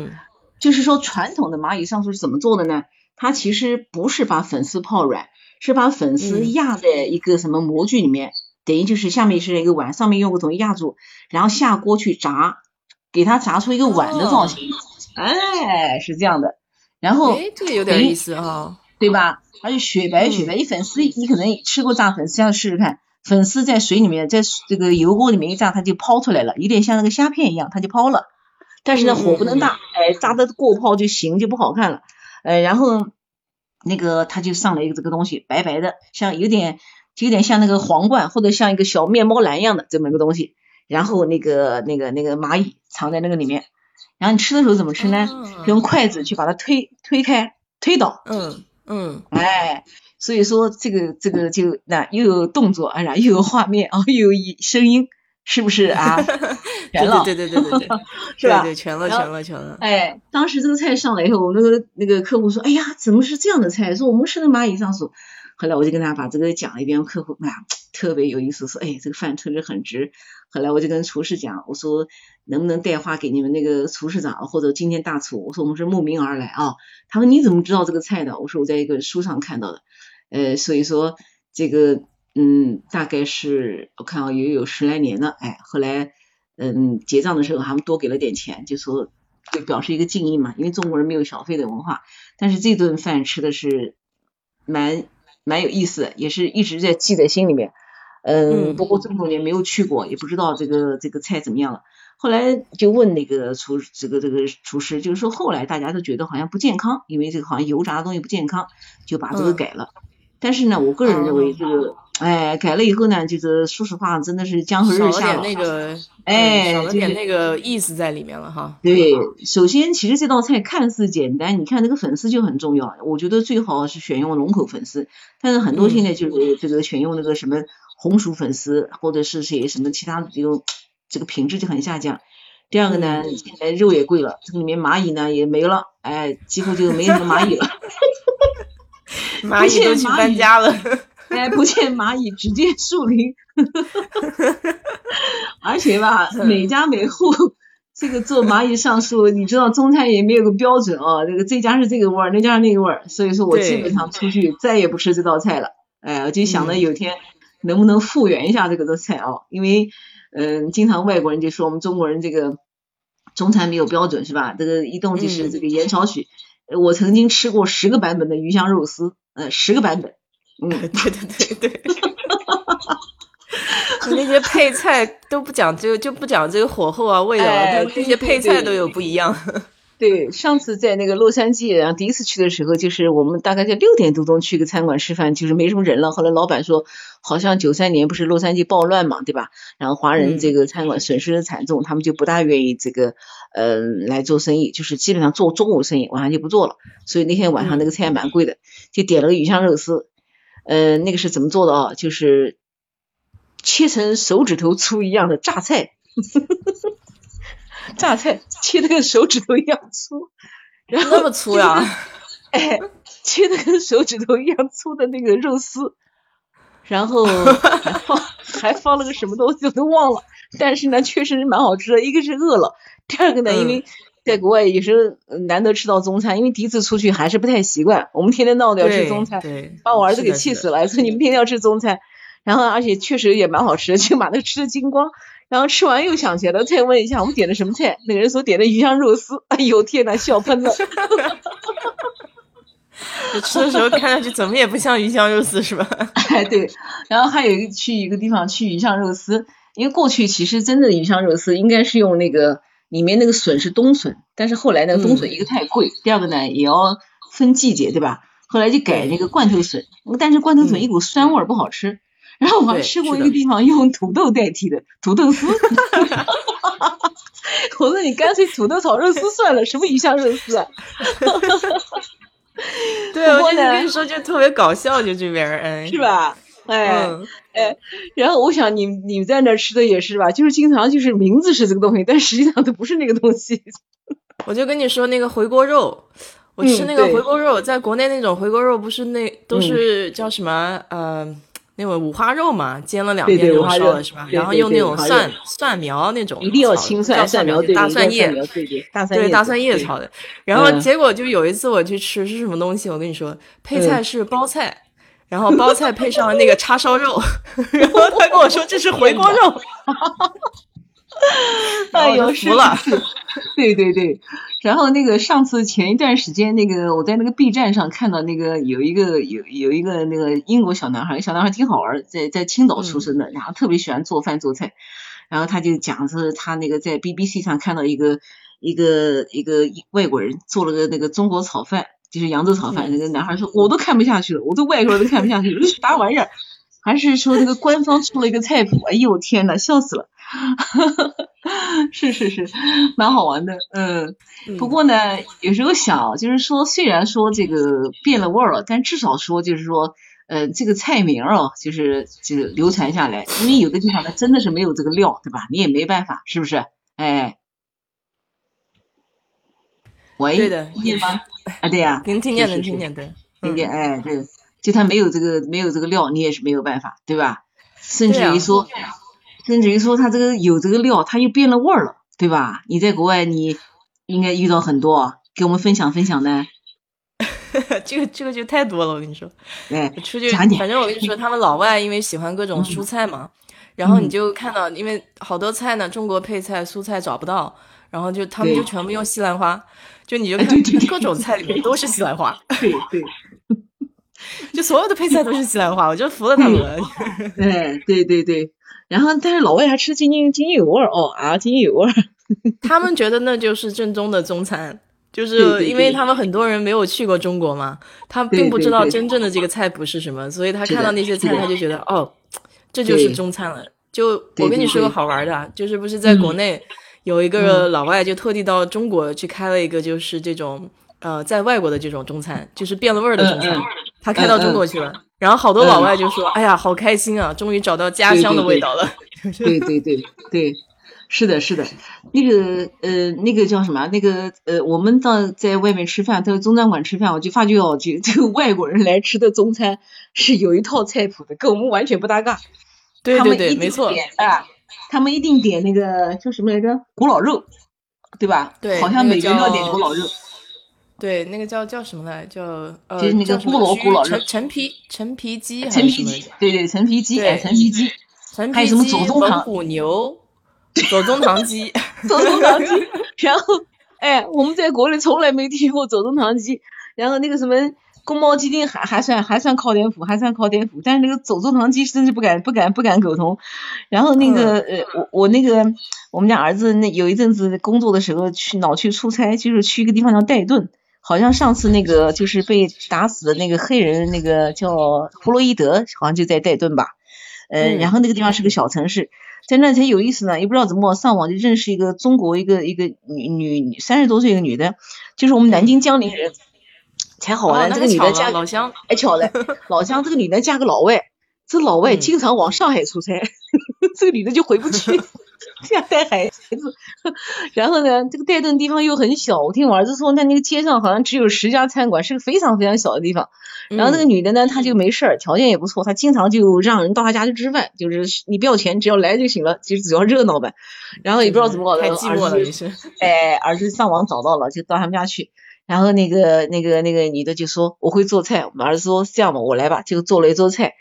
就是说传统的蚂蚁上树是怎么做的呢？它其实不是把粉丝泡软。是把粉丝压在一个什么模具里面，等于就是下面是一个碗，上面用个东西压住，然后下锅去炸，给它炸出一个碗的造型。哎，是这样的。然后，哎，这个有点意思哈，对吧？而且雪白雪白，一粉丝，你可能吃过炸粉丝，要试试看。粉丝在水里面，在这个油锅里面一炸，它就抛出来了，有点像那个虾片一样，它就抛了。但是呢，火不能大，哎，炸的过泡就行，就不好看了。呃，然后。那个他就上了一个这个东西，白白的，像有点就有点像那个皇冠或者像一个小面包篮一样的这么一个东西，然后那个那个那个蚂蚁藏在那个里面，然后你吃的时候怎么吃呢？用筷子去把它推推开推倒，嗯嗯，哎，所以说这个这个就那又有动作啊，然后又有画面啊，又有声音。是不是啊？全了，对对对对 对，是吧？对，全了，全了，全了。哎，当时这个菜上来以后，我们那个那个客户说：“哎呀，怎么是这样的菜？”说我们吃的蚂蚁上树。后来我就跟他把这个讲了一遍，客户哎呀特别有意思，说：“哎，这个饭确实很值。”后来我就跟厨师讲，我说：“能不能带话给你们那个厨师长或者今天大厨？”我说：“我们是慕名而来啊。”他说：“你怎么知道这个菜的？”我说：“我在一个书上看到的。”呃，所以说这个。嗯，大概是我看啊，也有十来年了，哎，后来嗯结账的时候，他们多给了点钱，就说就表示一个敬意嘛，因为中国人没有小费的文化，但是这顿饭吃的是蛮蛮有意思的，也是一直在记在心里面。嗯，不过这么多年没有去过，也不知道这个这个菜怎么样了。后来就问那个厨这个这个厨师，就是说后来大家都觉得好像不健康，因为这个好像油炸的东西不健康，就把这个改了。但是呢，我个人认为这个。哎，改了以后呢，就是说实话，真的是江河日下了。那个，哎，少了点那个意思在里面了哈。对，首先其实这道菜看似简单，你看那个粉丝就很重要。我觉得最好是选用龙口粉丝，但是很多现在就是这个选用那个什么红薯粉丝，或者是些什么其他的这种，这个品质就很下降。第二个呢，现在肉也贵了，这个里面蚂蚁呢也没了，哎，几乎就没什么蚂蚁了。蚂蚁都去搬家了。哎，不见蚂蚁，只见树林。而且吧，每家每户这个做蚂蚁上树，你知道中餐也没有个标准啊。这个这家是这个味儿，那家是那个味儿，所以说我基本上出去再也不吃这道菜了。哎，我就想着有天能不能复原一下这个的菜哦，因为嗯，经常外国人就说我们中国人这个中餐没有标准是吧？这个一动就是这个盐少许。我曾经吃过十个版本的鱼香肉丝，呃，十个版本。嗯，对对对对。那些配菜都不讲究，就不讲这个火候啊、味道啊，那些配菜都有不一样。对，上次在那个洛杉矶，然后第一次去的时候，就是我们大概在六点多钟去个餐馆吃饭，就是没什么人了。后来老板说，好像九三年不是洛杉矶暴乱嘛，对吧？然后华人这个餐馆损失惨重，他们就不大愿意这个呃来做生意，就是基本上做中午生意，晚上就不做了。所以那天晚上那个菜蛮贵的，就点了个鱼香肉丝。呃，那个是怎么做的啊？就是切成手指头粗一样的榨菜。榨菜切的跟手指头一样粗，然后那么粗呀？哎，切的跟手指头一样粗的那个肉丝，然后还放还放了个什么东西我都忘了，但是呢，确实是蛮好吃的。一个是饿了，第二个呢，因为在国外也是难得吃到中餐，因为第一次出去还是不太习惯。我们天天闹着要吃中餐，把我儿子给气死了，说你们天天要吃中餐，然后而且确实也蛮好吃的，就把那个吃的精光。然后吃完又想起来了，再问一下我们点的什么菜？那个人说点的鱼香肉丝。哎呦天呐，笑喷了！吃的时候看上去怎么也不像鱼香肉丝是吧？哎对，然后还有一个去一个地方去鱼香肉丝，因为过去其实真正的鱼香肉丝应该是用那个里面那个笋是冬笋，但是后来那个冬笋一个太贵，第二个呢也要分季节对吧？后来就改那个罐头笋，但是罐头笋一股酸味儿不好吃。然后我还吃过一个地方用土豆代替的土豆丝，我说你干脆土豆炒肉丝算了，什么鱼香肉丝啊？对，我就跟你说就特别搞笑，就这边哎，是吧？哎哎，然后我想你你在那吃的也是吧？就是经常就是名字是这个东西，但实际上它不是那个东西。我就跟你说那个回锅肉，我吃那个回锅肉，在国内那种回锅肉不是那都是叫什么呃。那种五花肉嘛，煎了两遍就烧了是吧？然后用那种蒜蒜苗那种，一定要青蒜蒜苗，大蒜叶，对大蒜叶炒的。然后结果就有一次我去吃是什么东西？我跟你说，配菜是包菜，然后包菜配上那个叉烧肉，然后他跟我说这是回锅肉。哎呦，服了！对对对，然后那个上次前一段时间，那个我在那个 B 站上看到那个有一个有有一个那个英国小男孩，小男孩挺好玩，在在青岛出生的，然后特别喜欢做饭做菜，然后他就讲是他那个在 BBC 上看到一个一个一个外国人做了个那个中国炒饭，就是扬州炒饭，那个男孩说我都看不下去了，我都外国人都看不下去了，这啥玩意儿？还是说那个官方出了一个菜谱？哎呦天呐，笑死了！是是是，蛮好玩的，嗯。不过呢，有时候想，就是说，虽然说这个变了味儿了，但至少说，就是说，呃，这个菜名哦，就是就是流传下来。因为有的地方它真的是没有这个料，对吧？你也没办法，是不是？哎，喂，对的，听见吗？啊，对呀，能听见，能听见，对，听见，哎，对。就他没有这个没有这个料，你也是没有办法，对吧？甚至于说，甚至于说他这个有这个料，他又变了味儿了，对吧？你在国外你应该遇到很多，给我们分享分享呢。这个这个就太多了，我跟你说。哎，出去反正我跟你说，他们老外因为喜欢各种蔬菜嘛，然后你就看到，因为好多菜呢，中国配菜蔬菜找不到，然后就他们就全部用西兰花，就你就看各种菜里面都是西兰花。对对。就所有的配菜都是西兰花，我就服了他们了。哎，对对对，然后但是老外还吃津津津津有味哦啊，津津有味。他们觉得那就是正宗的中餐，就是因为他们很多人没有去过中国嘛，他并不知道真正的这个菜谱是什么，所以他看到那些菜他就觉得哦，这就是中餐了。就我跟你说个好玩的，就是不是在国内有一个老外就特地到中国去开了一个就是这种。呃，在外国的这种中餐，就是变了味儿的中餐，他开到中国去了，然后好多老外就说：“哎呀，好开心啊，终于找到家乡的味道了。”对对对对，是的，是的，那个呃，那个叫什么？那个呃，我们到在外面吃饭，在中餐馆吃饭，我就发觉哦，就这个外国人来吃的中餐是有一套菜谱的，跟我们完全不搭嘎。对对对，没错啊，他们一定点那个叫什么来着？古老肉，对吧？对，好像每个人都要点古老肉。对，那个叫叫什么来？叫呃，就是那个菠萝古老陈陈皮陈皮鸡，陈皮鸡，对对，陈皮鸡，哎，陈皮鸡，陈还有什么左宗棠？虎牛，左宗棠鸡，左宗棠鸡，然后，哎，我们在国内从来没听过左宗棠鸡，然后那个什么宫保鸡丁还还算还算靠点谱，还算靠点谱，但是那个走中堂鸡真是不敢不敢不敢苟同。然后那个呃，我我那个我们家儿子那有一阵子工作的时候去老去出差，就是去一个地方叫戴顿。好像上次那个就是被打死的那个黑人，那个叫弗洛伊德，好像就在戴顿吧。嗯，然后那个地方是个小城市，在那才有意思呢。也不知道怎么上网就认识一个中国一个一个女女三十多岁一个女的，就是我们南京江宁人，才好玩。这个女的嫁 老乡，哎巧了，老乡这个女的嫁个老外，这老外经常往上海出差，这个女的就回不去。这样带孩子，然后呢，这个带顿地方又很小。我听我儿子说，那那个街上好像只有十家餐馆，是个非常非常小的地方。然后那个女的呢，她就没事儿，条件也不错，她经常就让人到她家去吃饭，就是你不要钱，只要来就行了，其实只要热闹呗。然后也不知道怎么搞的，儿子哎，儿子上网找到了，就到他们家去。然后那个那个那个女的就说我会做菜，我们儿子说这样吧，我来吧，就做了一桌菜。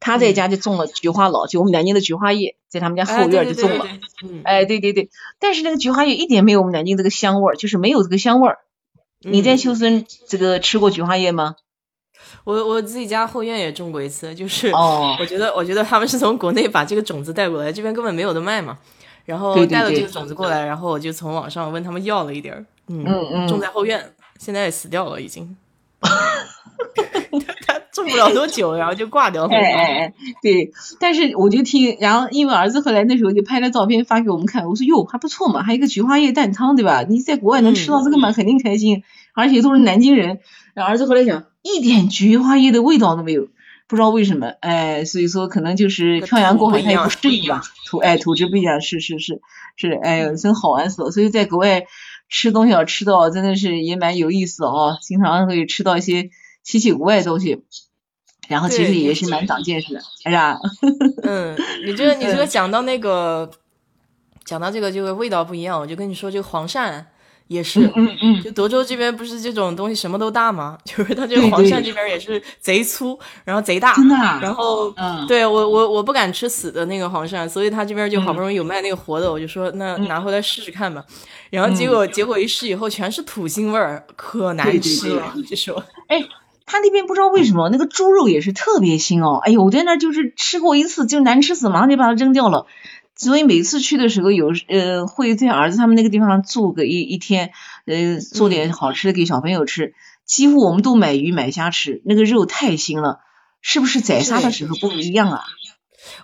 他在家就种了菊花老，就我们南京的菊花叶，在他们家后院就种了。哎，对对对，但是那个菊花叶一点没有我们南京这个香味儿，就是没有这个香味儿。你在秋森这个吃过菊花叶吗？我我自己家后院也种过一次，就是我觉得我觉得他们是从国内把这个种子带过来，这边根本没有的卖嘛。然后带了这个种子过来，然后我就从网上问他们要了一点儿，嗯嗯，种在后院，现在也死掉了已经。他种不了多久，然后就挂掉了。哎哎哎，对，但是我就听，然后因为儿子后来那时候就拍了照片发给我们看，我说哟还不错嘛，还有一个菊花叶蛋汤，对吧？你在国外能吃到这个嘛，肯定开心，而且都是南京人。然后儿子后来讲，一点菊花叶的味道都没有，不知道为什么，哎，所以说可能就是漂洋过海他也不适应吧，土哎土质不一样，是是是是，哎呦真好玩死了，所以在国外。吃东西要吃到真的是也蛮有意思哦，经常会吃到一些稀奇古怪的东西，然后其实也是蛮长见识的，是吧？嗯，你这个你这个讲到那个，讲到这个这个味道不一样，我就跟你说这个黄鳝。也是，嗯嗯，就德州这边不是这种东西什么都大吗？就是它这个黄鳝这边也是贼粗，然后贼大，真的。然后，嗯，对我我我不敢吃死的那个黄鳝，所以他这边就好不容易有卖那个活的，我就说那拿回来试试看吧。然后结果结果一试以后全是土腥味儿，可难吃了，就说。哎，他那边不知道为什么那个猪肉也是特别腥哦。哎呦，我在那就是吃过一次就难吃死，马上就把它扔掉了。所以每次去的时候，有呃会在儿子他们那个地方住个一一天，呃做点好吃的给小朋友吃。几乎我们都买鱼买虾吃，那个肉太腥了，是不是宰杀的时候不一样啊？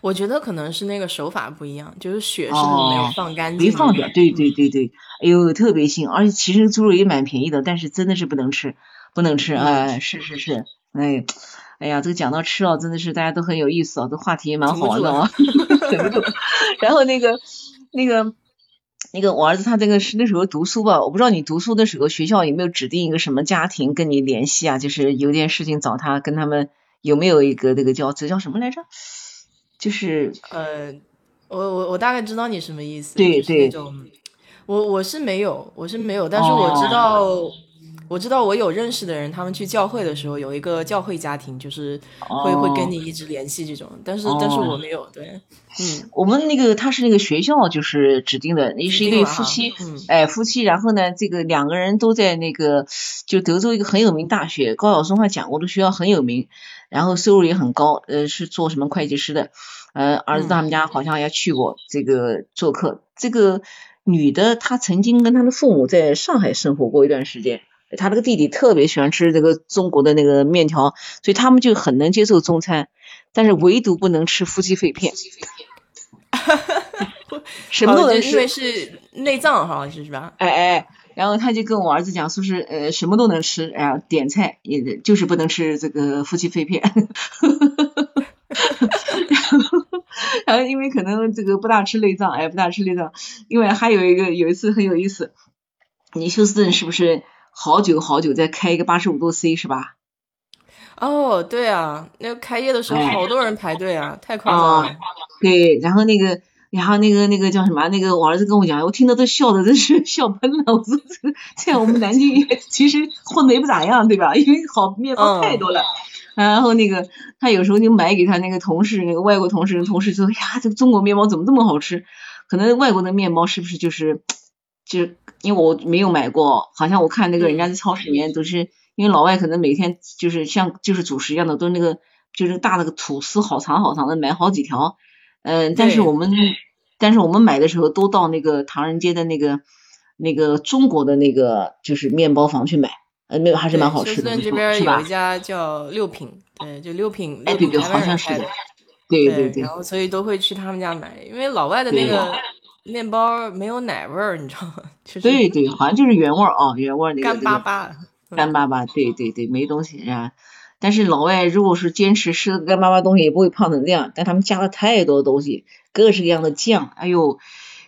我觉得可能是那个手法不一样，就是血是没有放干净，没放掉。对对对对，哎呦特别腥，而且其实猪肉也蛮便宜的，但是真的是不能吃，不能吃。哎，是是是，哎。哎呀，这个讲到吃哦，真的是大家都很有意思啊，这话题也蛮好玩的 啊。然后那个那个那个我儿子他这个是那时候读书吧，我不知道你读书的时候学校有没有指定一个什么家庭跟你联系啊？就是有点事情找他，跟他们有没有一个那个叫这叫什么来着？就是呃，我我我大概知道你什么意思。对对。我我是没有，我是没有，但是我知道。我知道我有认识的人，他们去教会的时候有一个教会家庭，就是会会跟你一直联系这种，但是但是我没有，对，嗯，我们那个他是那个学校就是指定的，你是一对夫妻，哎，夫妻，然后呢，这个两个人都在那个就德州一个很有名大学，高晓松还讲过的学校很有名，然后收入也很高，呃，是做什么会计师的，呃，儿子他们家好像也去过这个做客，这个女的她曾经跟她的父母在上海生活过一段时间。他那个弟弟特别喜欢吃这个中国的那个面条，所以他们就很能接受中餐，但是唯独不能吃夫妻肺片。什么都能吃，因为是内脏好像是是吧？哎哎，然后他就跟我儿子讲，说是呃什么都能吃，哎呀点菜也就是不能吃这个夫妻肺片。然后因为可能这个不大吃内脏，哎不大吃内脏，因为还有一个有一次很有意思，尼休斯顿是不是？好久好久再开一个八十五度 C 是吧？哦，对啊，那个开业的时候好多人排队啊，太夸张了。对，然后那个，然后那个那个叫什么？那个我儿子跟我讲，我听到都笑的真是笑喷了。我说这在我们南京其实混的也不咋样，对吧？因为好面包太多了。然后那个他有时候就买给他那个同事，那个外国同事，同事说呀，这个中国面包怎么这么好吃？可能外国的面包是不是就是就因为我没有买过，好像我看那个人家在超市里面都是，因为老外可能每天就是像就是主食一样的，都那个就是大那个吐司好长好长的，买好几条。嗯，但是我们但是我们买的时候都到那个唐人街的那个那个中国的那个就是面包房去买，呃，那个还是蛮好吃的，这边有一家叫六品，对，就六品，哎，对对，好像是的，对对对。然后所以都会去他们家买，因为老外的那个。面包没有奶味儿，你知道吗？对对，好像就是原味儿啊，原味儿那个干巴巴，干巴巴，对对对，没东西啊。但是老外如果是坚持吃干巴巴东西，也不会胖成这样。但他们加了太多东西，各式各样的酱。哎呦，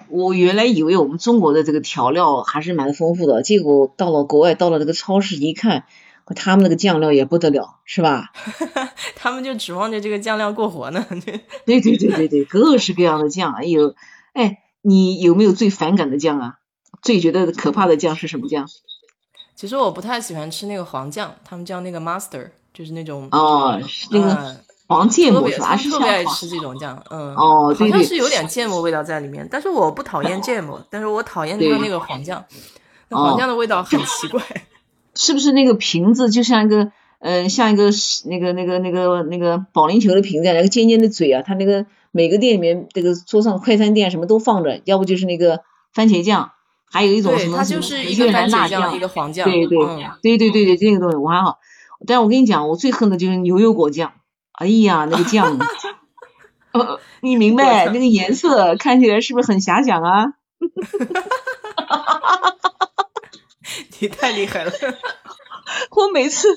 我原来以为我们中国的这个调料还是蛮丰富的，结果到了国外，到了这个超市一看，他们那个酱料也不得了，是吧？他们就指望着这个酱料过活呢。对对对对对，各式各样的酱，哎呦，哎。你有没有最反感的酱啊？最觉得可怕的酱是什么酱？其实我不太喜欢吃那个黄酱，他们叫那个 master，就是那种哦，那个黄芥末是吧？特别爱吃这种酱，嗯，哦，好像是有点芥末味道在里面，但是我不讨厌芥末，但是我讨厌它那个黄酱，那黄酱的味道很奇怪。是不是那个瓶子就像一个，嗯，像一个那个那个那个那个保龄球的瓶子，那个尖尖的嘴啊，它那个。每个店里面，这个桌上快餐店什么都放着，要不就是那个番茄酱，还有一种什么什么越南辣酱，一个黄酱，对对对对对对，这个东西我还好。但是我跟你讲，我最恨的就是牛油果酱。哎呀，那个酱，呃，你明白那个颜色看起来是不是很遐想啊？你太厉害了，我每次。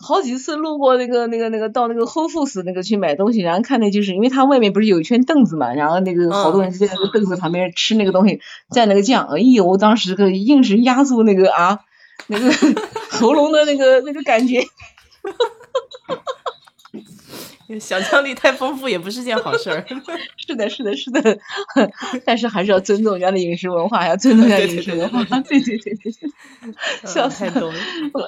好几次路过那个那个那个到那个 Whole Foods 那个去买东西，然后看那就是因为它外面不是有一圈凳子嘛，然后那个好多人就在那个凳子旁边吃那个东西，蘸那个酱，哎呦，我当时个硬是压住那个啊那个喉咙的那个那个感觉。想象力太丰富也不是件好事儿。是的，是的，是的，但是还是要尊重人家的饮食文化，要尊重人家饮食文化。对对对对，笑太多了。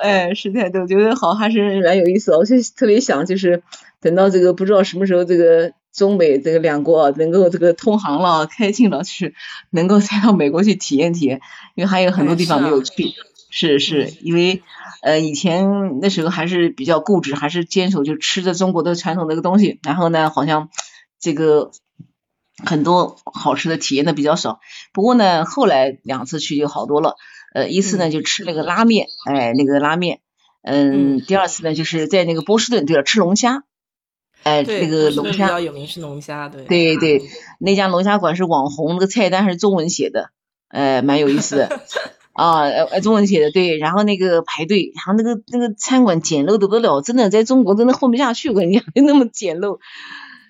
哎，是太多，觉得好还是蛮有意思。我就特别想，就是等到这个不知道什么时候，这个中美这个两国能够这个通航了、开进了，去能够再到美国去体验体验，因为还有很多地方没有去。是是，因为。呃，以前那时候还是比较固执，还是坚守就吃着中国的传统那个东西。然后呢，好像这个很多好吃的体验的比较少。不过呢，后来两次去就好多了。呃，一次呢就吃那个拉面，哎，那个拉面。嗯。第二次呢就是在那个波士顿，对了，吃龙虾。哎，那个龙虾。比较有名是龙虾，对。对对，那家龙虾馆是网红，那个菜单还是中文写的，哎，蛮有意思的。啊，呃，中文写的对，然后那个排队，然后那个那个餐馆简陋的不得了，真的在中国真的混不下去，我跟你讲，那么简陋。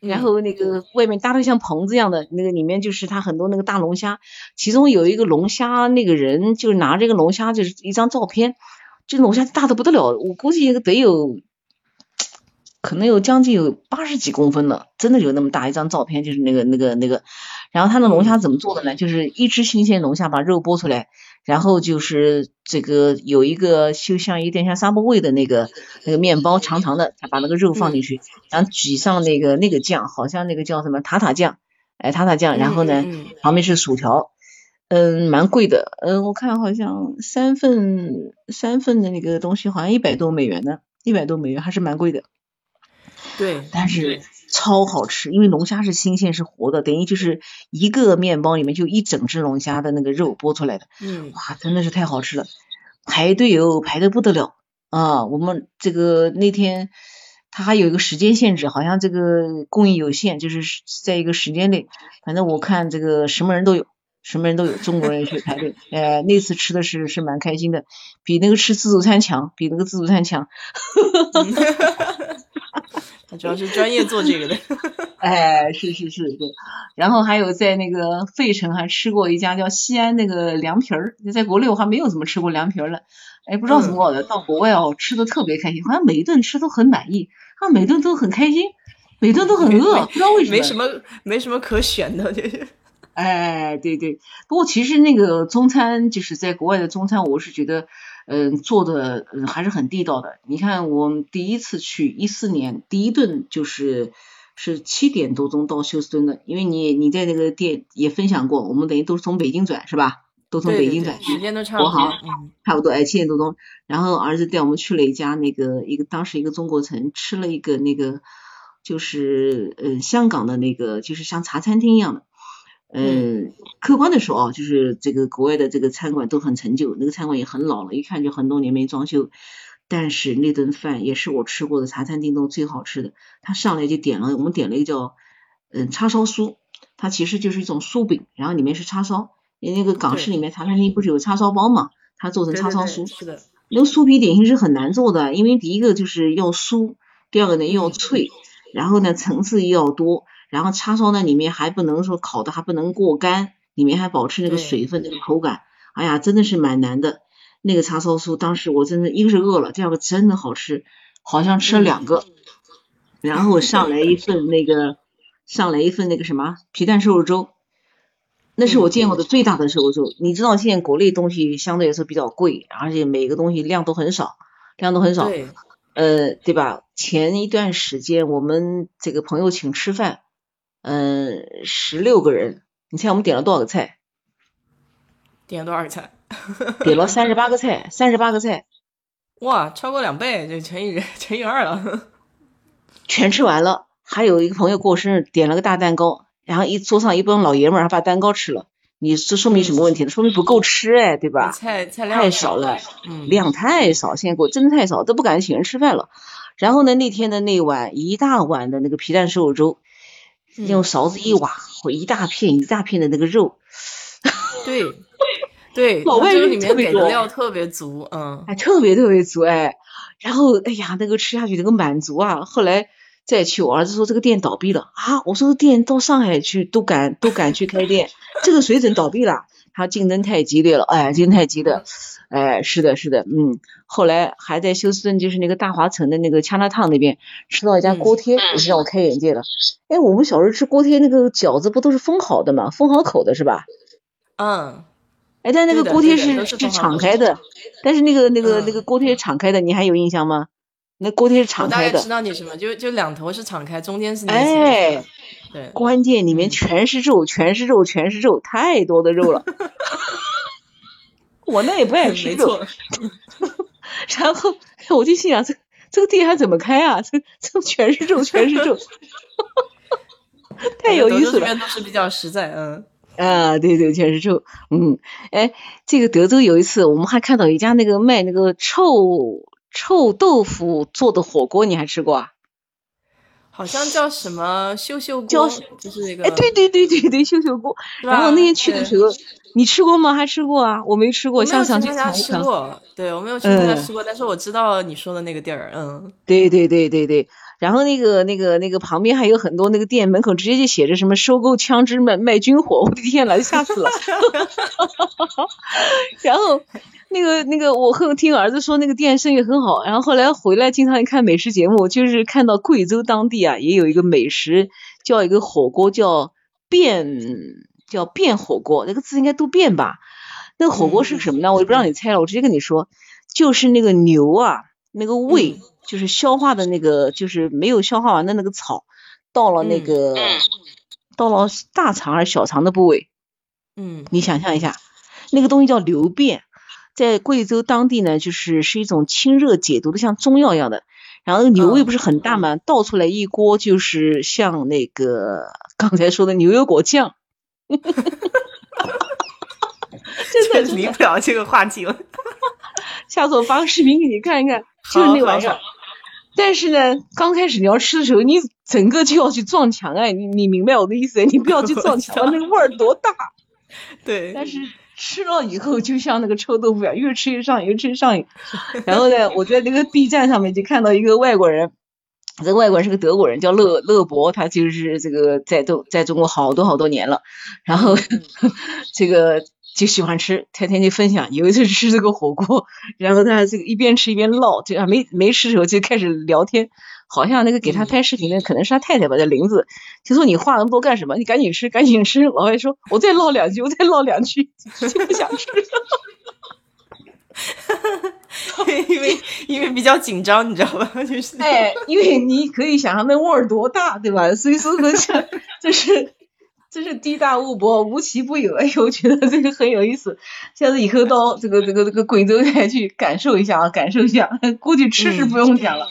然后那个外面搭的像棚子一样的，那个里面就是他很多那个大龙虾，其中有一个龙虾，那个人就是拿这个龙虾就是一张照片，这龙虾大的不得了，我估计得有，可能有将近有八十几公分了，真的有那么大一张照片，就是那个那个那个，然后他的龙虾怎么做的呢？就是一只新鲜龙虾把肉剥出来。然后就是这个有一个就像有点像沙波味的那个那个面包长长的，他把那个肉放进去，然后挤上那个那个酱，好像那个叫什么塔塔酱，哎塔塔酱，然后呢旁边是薯条，嗯蛮贵的，嗯我看好像三份三份的那个东西好像一百多美元呢，一百多美元还是蛮贵的。对，但是。超好吃，因为龙虾是新鲜是活的，等于就是一个面包里面就一整只龙虾的那个肉剥出来的，嗯，哇，真的是太好吃了，排队哦，排的不得了啊！我们这个那天他还有一个时间限制，好像这个供应有限，就是在一个时间内，反正我看这个什么人都有，什么人都有，中国人去排队，呃，那次吃的是是蛮开心的，比那个吃自助餐强，比那个自助餐强。主要是专业做这个的，哎，是是是，对。然后还有在那个费城还吃过一家叫西安那个凉皮儿，在国内我还没有怎么吃过凉皮儿了，哎，不知道怎么搞的，到国外哦吃的特别开心，好像每一顿吃都很满意，啊，每顿都很开心，每顿都很饿，不知道为什么。没什么没什么可选的，这是。哎，对对。不过其实那个中餐就是在国外的中餐，我是觉得。嗯，做的嗯还是很地道的。你看，我们第一次去一四年，第一顿就是是七点多钟到休斯顿的，因为你你在那个店也分享过，我们等于都是从北京转，是吧？都从北京转去，时间都差不多，差不多哎七点多钟。然后儿子带我们去了一家那个一个当时一个中国城，吃了一个那个就是嗯香港的那个就是像茶餐厅一样的。嗯，客观的说啊，就是这个国外的这个餐馆都很陈旧，那个餐馆也很老了，一看就很多年没装修。但是那顿饭也是我吃过的茶餐厅中最好吃的。他上来就点了，我们点了一个叫嗯叉烧酥，它其实就是一种酥饼，然后里面是叉烧。那个港式里面茶餐厅不是有叉烧包嘛？他做成叉烧酥。是的。那个酥皮点心是很难做的，因为第一个就是要酥，第二个呢又要脆，然后呢层次又要多。然后叉烧那，里面还不能说烤的还不能过干，里面还保持那个水分那个口感。哎呀，真的是蛮难的。那个叉烧酥，当时我真的一个是饿了，第二个真的好吃，好像吃了两个。然后上来一份那个，上来一份那个什么皮蛋瘦肉粥，那是我见过的最大的瘦肉粥。你知道现在国内东西相对来说比较贵，而且每个东西量都很少，量都很少。呃，对吧？前一段时间我们这个朋友请吃饭。嗯，十六个人，你猜我们点了多少个菜？点了多少个菜？点了三十八个菜，三十八个菜。哇，超过两倍，就乘以 乘以二了。全吃完了，还有一个朋友过生日，点了个大蛋糕，然后一桌上一帮老爷们儿还把蛋糕吃了。你这说明什么问题呢？说明不够吃哎，对吧？菜菜量太少了，量太少，现在给我真的太少，都不敢请人吃饭了。然后呢，那天的那碗一大碗的那个皮蛋瘦肉粥。用勺子一挖，会一大片一大片的那个肉。对对，老外里面给的料特别足，嗯，哎特别特别足哎。然后哎呀，那个吃下去那个满足啊。后来再去，我儿子说这个店倒闭了啊。我说店到上海去都敢都敢去开店，这个水准倒闭了。他竞争太激烈了，哎，竞争太激烈。哎，是的，是的，嗯，后来还在休斯顿，就是那个大华城的那个枪辣烫那边吃到一家锅贴，也是让我开眼界了。哎，我们小时候吃锅贴，那个饺子不都是封好的吗？封好口的是吧？嗯。哎，但那个锅贴是是敞开的，但是那个那个那个锅贴敞开的，你还有印象吗？那锅贴是敞开的。我大概知道你什么，就就两头是敞开，中间是那哎，对，关键里面全是肉，全是肉，全是肉，太多的肉了。我那也不爱吃肉，然后我就心想，这这个店还怎么开啊？这这全是肉，全是肉，太有意思了。这边都是比较实在，嗯。啊，对对，全是肉，嗯，哎，这个德州有一次，我们还看到一家那个卖那个臭臭豆腐做的火锅，你还吃过啊？好像叫什么秀秀锅，就是那个。哎，对对对对对，秀秀锅。然后那天去的时候。你吃过吗？还吃过啊？我没吃过，想想去尝吃过。对，我没有去他家吃过，但是我知道你说的那个地儿，嗯。对对对对对，然后那个那个那个旁边还有很多那个店门口直接就写着什么收购枪支卖卖军火，我的天呐，吓死了。然后那个那个我和听儿子说那个店生意很好，然后后来回来经常看美食节目，就是看到贵州当地啊也有一个美食叫一个火锅叫变。叫变火锅，那个字应该读变吧？那个火锅是什么呢？我就不让你猜了，我直接跟你说，就是那个牛啊，那个胃，就是消化的那个，就是没有消化完的那个草，到了那个，到了大肠还是小肠的部位，嗯，你想象一下，那个东西叫牛便，在贵州当地呢，就是是一种清热解毒的，像中药一样的。然后牛胃不是很大嘛？倒出来一锅，就是像那个刚才说的牛油果酱。哈哈哈哈哈！真的离不了这个话题了。下次我发个视频给你看一看，就是那玩意儿。但是呢，刚开始你要吃的时候，你整个就要去撞墙哎，你你明白我的意思？你不要去撞墙，那个味儿多大？对。但是吃了以后，就像那个臭豆腐一样，越吃越上瘾，越吃越上瘾。然后呢，我在那个 B 站上面就看到一个外国人。这个外国人是个德国人，叫乐乐博，他就是这个在都在中国好多好多年了，然后 这个就喜欢吃，天天就分享。有一次吃这个火锅，然后他这个一边吃一边唠，就还没没吃的时候就开始聊天，好像那个给他拍视频的可能是他太太吧，叫林子，就说你话那么多干什么？你赶紧吃，赶紧吃。老外说，我再唠两句，我再唠两句，就不想吃。哈哈，因为因为比较紧张，你知道吧？就是哎，因为你可以想象那味儿多大，对吧？所以说呢，就是真是地大物博，无奇不有。哎呦，我觉得这个很有意思。下次以后到这个这个这个贵州再去感受一下啊，感受一下。估计吃是不用讲了，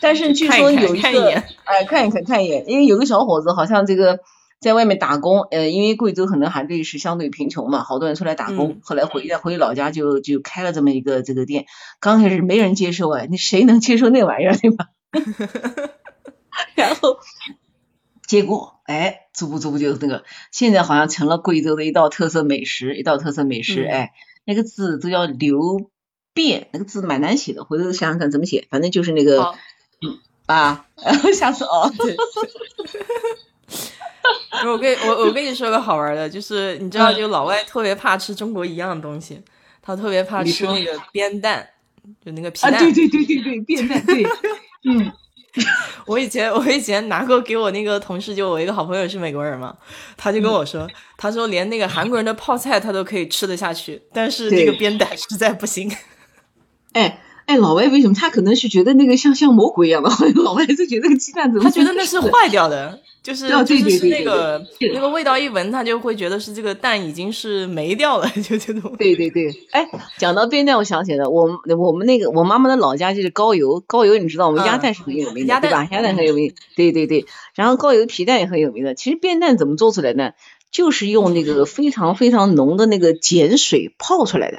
但是据说有一个，哎，看一看看一眼，因为有个小伙子好像这个在外面打工，呃，因为贵州可能还对是相对贫穷嘛，好多人出来打工，后来回来回老家就就开了这么一个这个店。刚开始没人接受啊，你谁能接受那玩意儿对吧？然后。结果，哎，逐步逐步就那个，现在好像成了贵州的一道特色美食，一道特色美食，哎，那个字都叫流变，那个字蛮难写的，回头想想看怎么写，反正就是那个，嗯 啊，下次哦，对。我跟我我跟你说个好玩的，就是你知道，就老外特别怕吃中国一样的东西，他特别怕吃那个边蛋，就那个皮蛋，对对对对对，边蛋，对，嗯。我以前我以前拿过给我那个同事，就我一个好朋友是美国人嘛，他就跟我说，他说连那个韩国人的泡菜他都可以吃得下去，但是那个边蛋实在不行。哎哎，老外为什么他可能是觉得那个像像魔鬼一样的？老外就觉得那个鸡蛋怎么？他觉得那是坏掉的。就是就是那个那个味道一闻，他就会觉得是这个蛋已经是霉掉了，就这种。对对对，哎，讲到变蛋，我想起来了，我我们那个我妈妈的老家就是高邮，高邮你知道，我们鸭蛋是很有名的，对吧？鸭蛋很有名，对对对。然后高邮皮蛋也很有名的。其实变蛋怎么做出来呢？就是用那个非常非常浓的那个碱水泡出来的，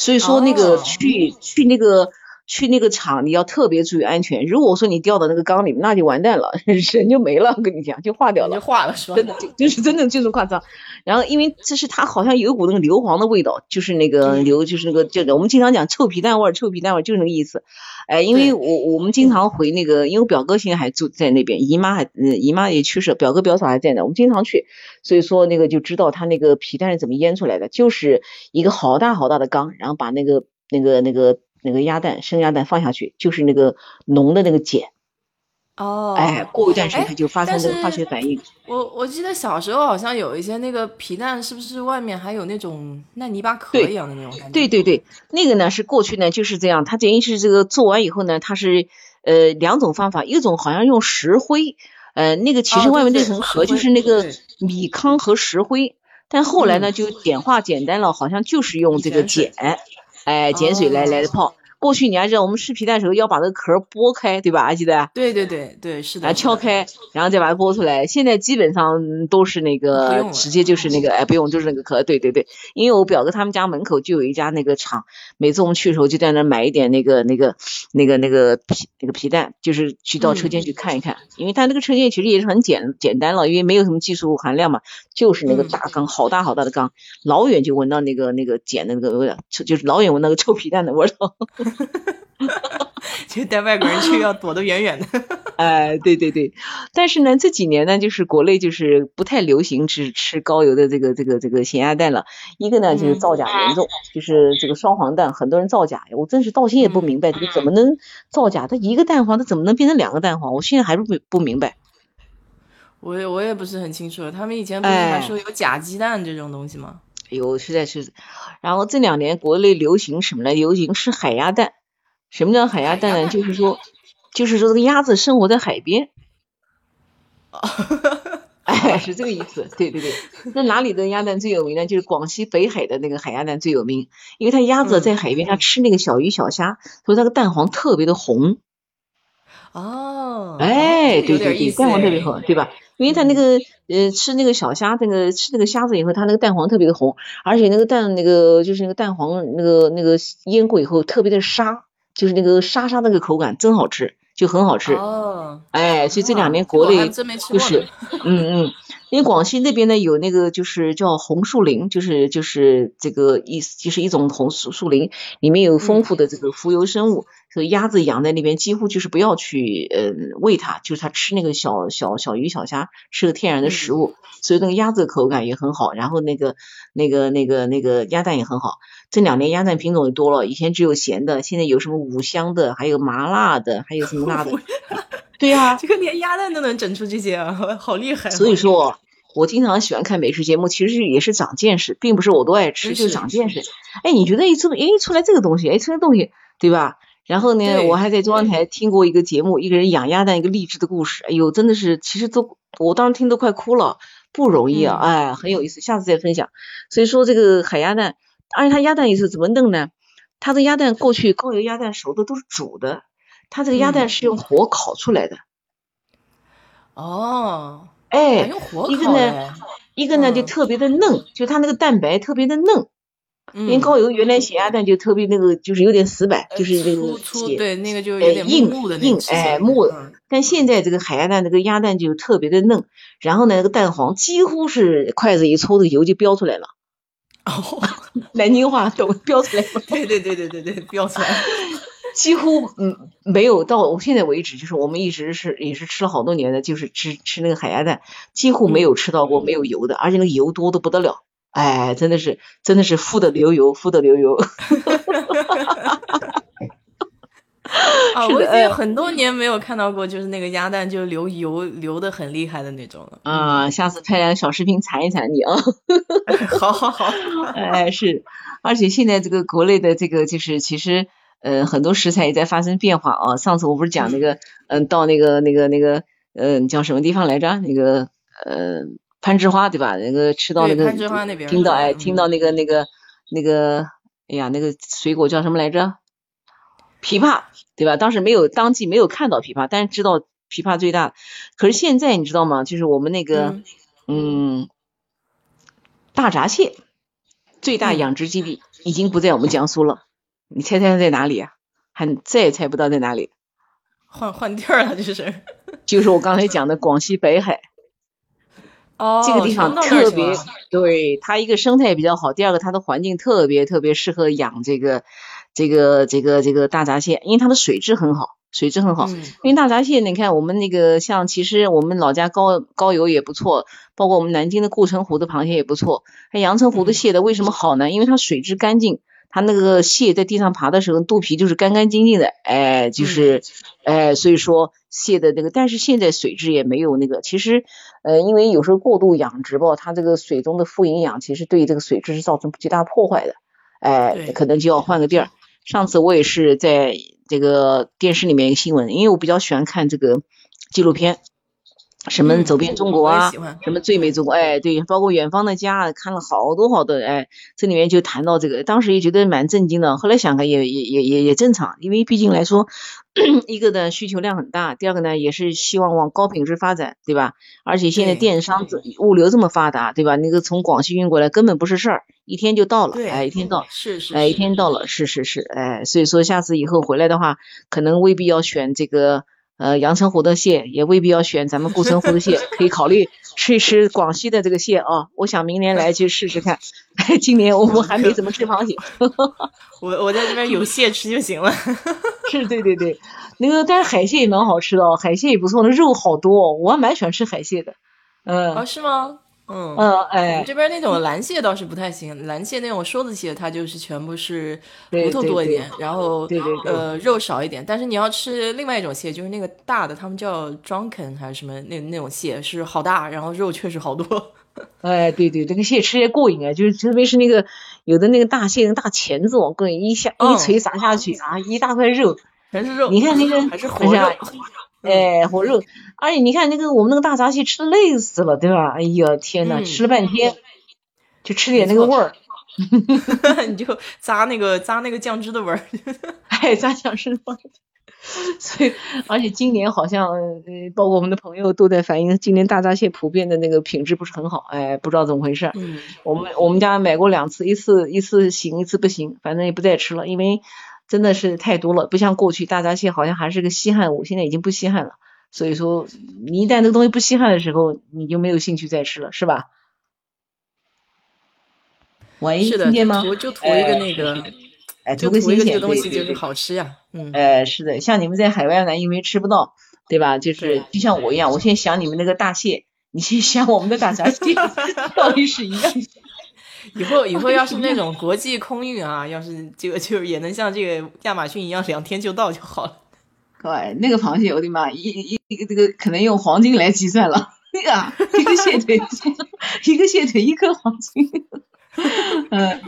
所以说那个去去那个。去那个厂，你要特别注意安全。如果说你掉到那个缸里面，那就完蛋了，人就没了。我跟你讲，就化掉了，就化了，是吧？真的，就是真的就是夸张。然后，因为这是它好像有股那个硫磺的味道，就是那个硫，就是那个就我们经常讲臭皮蛋味儿，臭皮蛋味儿就是那个意思。哎，因为我我们经常回那个，因为我表哥现在还住在那边，姨妈还姨妈也去世，表哥表嫂还在呢，我们经常去，所以说那个就知道他那个皮蛋是怎么腌出来的，就是一个好大好大的缸，然后把那个那个那个。那个鸭蛋，生鸭蛋放下去，就是那个浓的那个碱。哦。哎，过一段时间它就发生那个化学反应。我我记得小时候好像有一些那个皮蛋，是不是外面还有那种烂泥巴壳一样的那种感觉？对对对，那个呢是过去呢就是这样，它等于是这个做完以后呢，它是呃两种方法，一种好像用石灰，呃那个其实外面那层壳就是那个米糠和石灰，但后来呢就简化简单了，好像就是用这个碱。哎，碱水来来的泡。过去你还知道，我们吃皮蛋的时候要把那个壳剥开，对吧？还记得？对对对对，是的。敲开，然后再把它剥出来。现在基本上都是那个直接就是那个，哎，不用，就是那个壳。对对对，因为我表哥他们家门口就有一家那个厂，每次我们去的时候就在那买一点那个那个那个那个皮那个皮蛋，就是去到车间去看一看。因为他那个车间其实也是很简简单了，因为没有什么技术含量嘛，就是那个大缸，好大好大的缸，老远就闻到那个那个碱的那个味道，就是老远闻那个臭皮蛋的味道。就带外国人去要躲得远远的。哎，对对对，但是呢，这几年呢，就是国内就是不太流行吃吃高油的这个这个这个咸鸭蛋了。一个呢就是造假严重，就是这个双黄蛋，很多人造假，我真是到现在也不明白，这个怎么能造假？它一个蛋黄，它怎么能变成两个蛋黄？我现在还是不不明白。我也我也不是很清楚，他们以前不是还说有假鸡蛋这种东西吗？有，实在是。然后这两年国内流行什么呢？流行吃海鸭蛋。什么叫海鸭蛋呢？就是说，就是说这个鸭子生活在海边。哎，是这个意思。对对对。那哪里的鸭蛋最有名呢？就是广西北海的那个海鸭蛋最有名，因为它鸭子在海边它吃那个小鱼小虾，所以它的蛋黄特别的红。哦。哎，对对对，蛋黄特别红，对吧？因为它那个呃吃那个小虾，那个吃那个虾子以后，它那个蛋黄特别的红，而且那个蛋那个就是那个蛋黄那个那个腌过以后特别的沙。就是那个沙沙那个口感真好吃，就很好吃。哦，哎，所以这两年国内就是，嗯嗯，因为广西那边呢有那个就是叫红树林，就是就是这个意思，就是一种红树树林，里面有丰富的这个浮游生物，所以鸭子养在那边几乎就是不要去呃喂它，就是它吃那个小小小鱼小虾，吃个天然的食物，所以那个鸭子口感也很好，然后那个那个那个那个鸭蛋也很好。这两年鸭蛋品种也多了，以前只有咸的，现在有什么五香的，还有麻辣的，还有什么辣的？对呀，这个连鸭蛋都能整出这些啊，好厉害！所以说，我经常喜欢看美食节目，其实也是长见识，并不是我都爱吃，就是长见识。哎，你觉得一出，哎出来这个东西，哎出来东西，对吧？然后呢，我还在中央台听过一个节目，一个人养鸭蛋一个励志的故事。哎呦，真的是，其实都我当时听都快哭了。不容易啊，哎，很有意思，下次再分享。所以说这个海鸭蛋，而且它鸭蛋也是怎么弄呢？它的鸭蛋过去高油鸭蛋熟的都是煮的，它这个鸭蛋是用火烤出来的。哦，哎，用火烤一个呢，一个呢就特别的嫩，就它那个蛋白特别的嫩。因为高油原来咸鸭蛋就特别那个，就是有点死板，就是那个粗对那个就有点硬硬哎木。但现在这个海鸭蛋这个鸭蛋就特别的嫩，然后呢那个蛋黄几乎是筷子一戳，这个油就飙出来了。哦，南京话都飙出来了。对对对对对对，飙出来。几乎嗯没有到我现在为止，就是我们一直是也是吃了好多年的，就是吃吃那个海鸭蛋，几乎没有吃到过没有油的，而且那个油多的不得了。哎，真的是，真的是富的流油，富的流油。啊，我已经很多年没有看到过，就是那个鸭蛋就流油流的很厉害的那种了。啊，下次拍点小视频馋一馋你啊。好 好好。哎，是，而且现在这个国内的这个就是其实，呃，很多食材也在发生变化啊。上次我不是讲那个，嗯，到那个那个那个，嗯，叫什么地方来着？那个，呃。攀枝花对吧？那个吃到那个，听到哎，听到那个那个那个，哎呀，那个水果叫什么来着？枇杷对吧？当时没有当季没有看到琵琶，但是知道琵琶最大。可是现在你知道吗？就是我们那个嗯，大闸蟹最大养殖基地已经不在我们江苏了。你猜猜在哪里啊？还再也猜不到在哪里。换换地儿了，就是。就是我刚才讲的广西北海。哦这个地方特别，对它一个生态比较好，第二个它的环境特别特别适合养这个这个这个这个大闸蟹，因为它的水质很好，水质很好。因为大闸蟹，你看我们那个像其实我们老家高高邮也不错，包括我们南京的固城湖的螃蟹也不错，那阳澄湖的蟹的为什么好呢？因为它水质干净。它那个蟹在地上爬的时候，肚皮就是干干净净的，哎，就是，哎，所以说蟹的那个，但是现在水质也没有那个，其实，呃，因为有时候过度养殖吧，它这个水中的富营养其实对这个水质是造成极大破坏的，哎，可能就要换个地儿。上次我也是在这个电视里面一个新闻，因为我比较喜欢看这个纪录片。什么走遍中国啊？什么最美中国？哎，对，包括远方的家，看了好多好多，哎，这里面就谈到这个，当时也觉得蛮震惊的。后来想看也也也也也正常，因为毕竟来说，一个呢需求量很大，第二个呢也是希望往高品质发展，对吧？而且现在电商物流这么发达，对吧？那个从广西运过来根本不是事儿，一天就到了，哎，一天到，是是，哎，一天到了，是是是，哎，所以说下次以后回来的话，可能未必要选这个。呃，阳澄湖的蟹也未必要选咱们固城湖的蟹，可以考虑吃一吃广西的这个蟹啊。我想明年来去试试看。今年我们还没怎么吃螃蟹。我我在这边有蟹吃就行了。是，对对对，那个但是海蟹也蛮好吃的，海蟹也不错，那肉好多，我还蛮喜欢吃海蟹的。嗯。啊，是吗？嗯嗯哎，这边那种蓝蟹倒是不太行，蓝蟹那种梭子蟹，它就是全部是骨头多一点，然后呃肉少一点。但是你要吃另外一种蟹，就是那个大的，他们叫 drunken 还是什么那那种蟹，是好大，然后肉确实好多。哎，对对，这个蟹吃也过瘾啊，就是特别是那个有的那个大蟹，那大钳子往跟一下一锤砸下去啊，一大块肉，全是肉。你看那个还是活肉。哎，火肉，而且你看那个我们那个大闸蟹吃的累死了，对吧？哎呀，天呐，吃了半天，就吃点那个味儿，你就咂那个咂那个酱汁的味儿，哎，咂酱汁的味儿。所以，而且今年好像，包括我们的朋友都在反映，今年大闸蟹普遍的那个品质不是很好，哎，不知道怎么回事。嗯，我们我们家买过两次，一次一次行，一次不行，反正也不再吃了，因为。真的是太多了，不像过去大闸蟹好像还是个稀罕物，现在已经不稀罕了。所以说，你一旦这个东西不稀罕的时候，你就没有兴趣再吃了，是吧？喂，听见吗？图就图一个那个，哎，图个新鲜，个东西就是好吃呀。嗯，哎，是的，像你们在海外呢，因为吃不到，对吧？就是就像我一样，我现在想你们那个大蟹，你去想我们的大闸蟹，道理是一样。以后以后要是那种 国际空运啊，要是这个就是也能像这个亚马逊一样两天就到就好了。对，那个螃蟹我的妈，一一一个这个可能用黄金来计算了，那个一个蟹腿，一个蟹腿一颗黄金。嗯，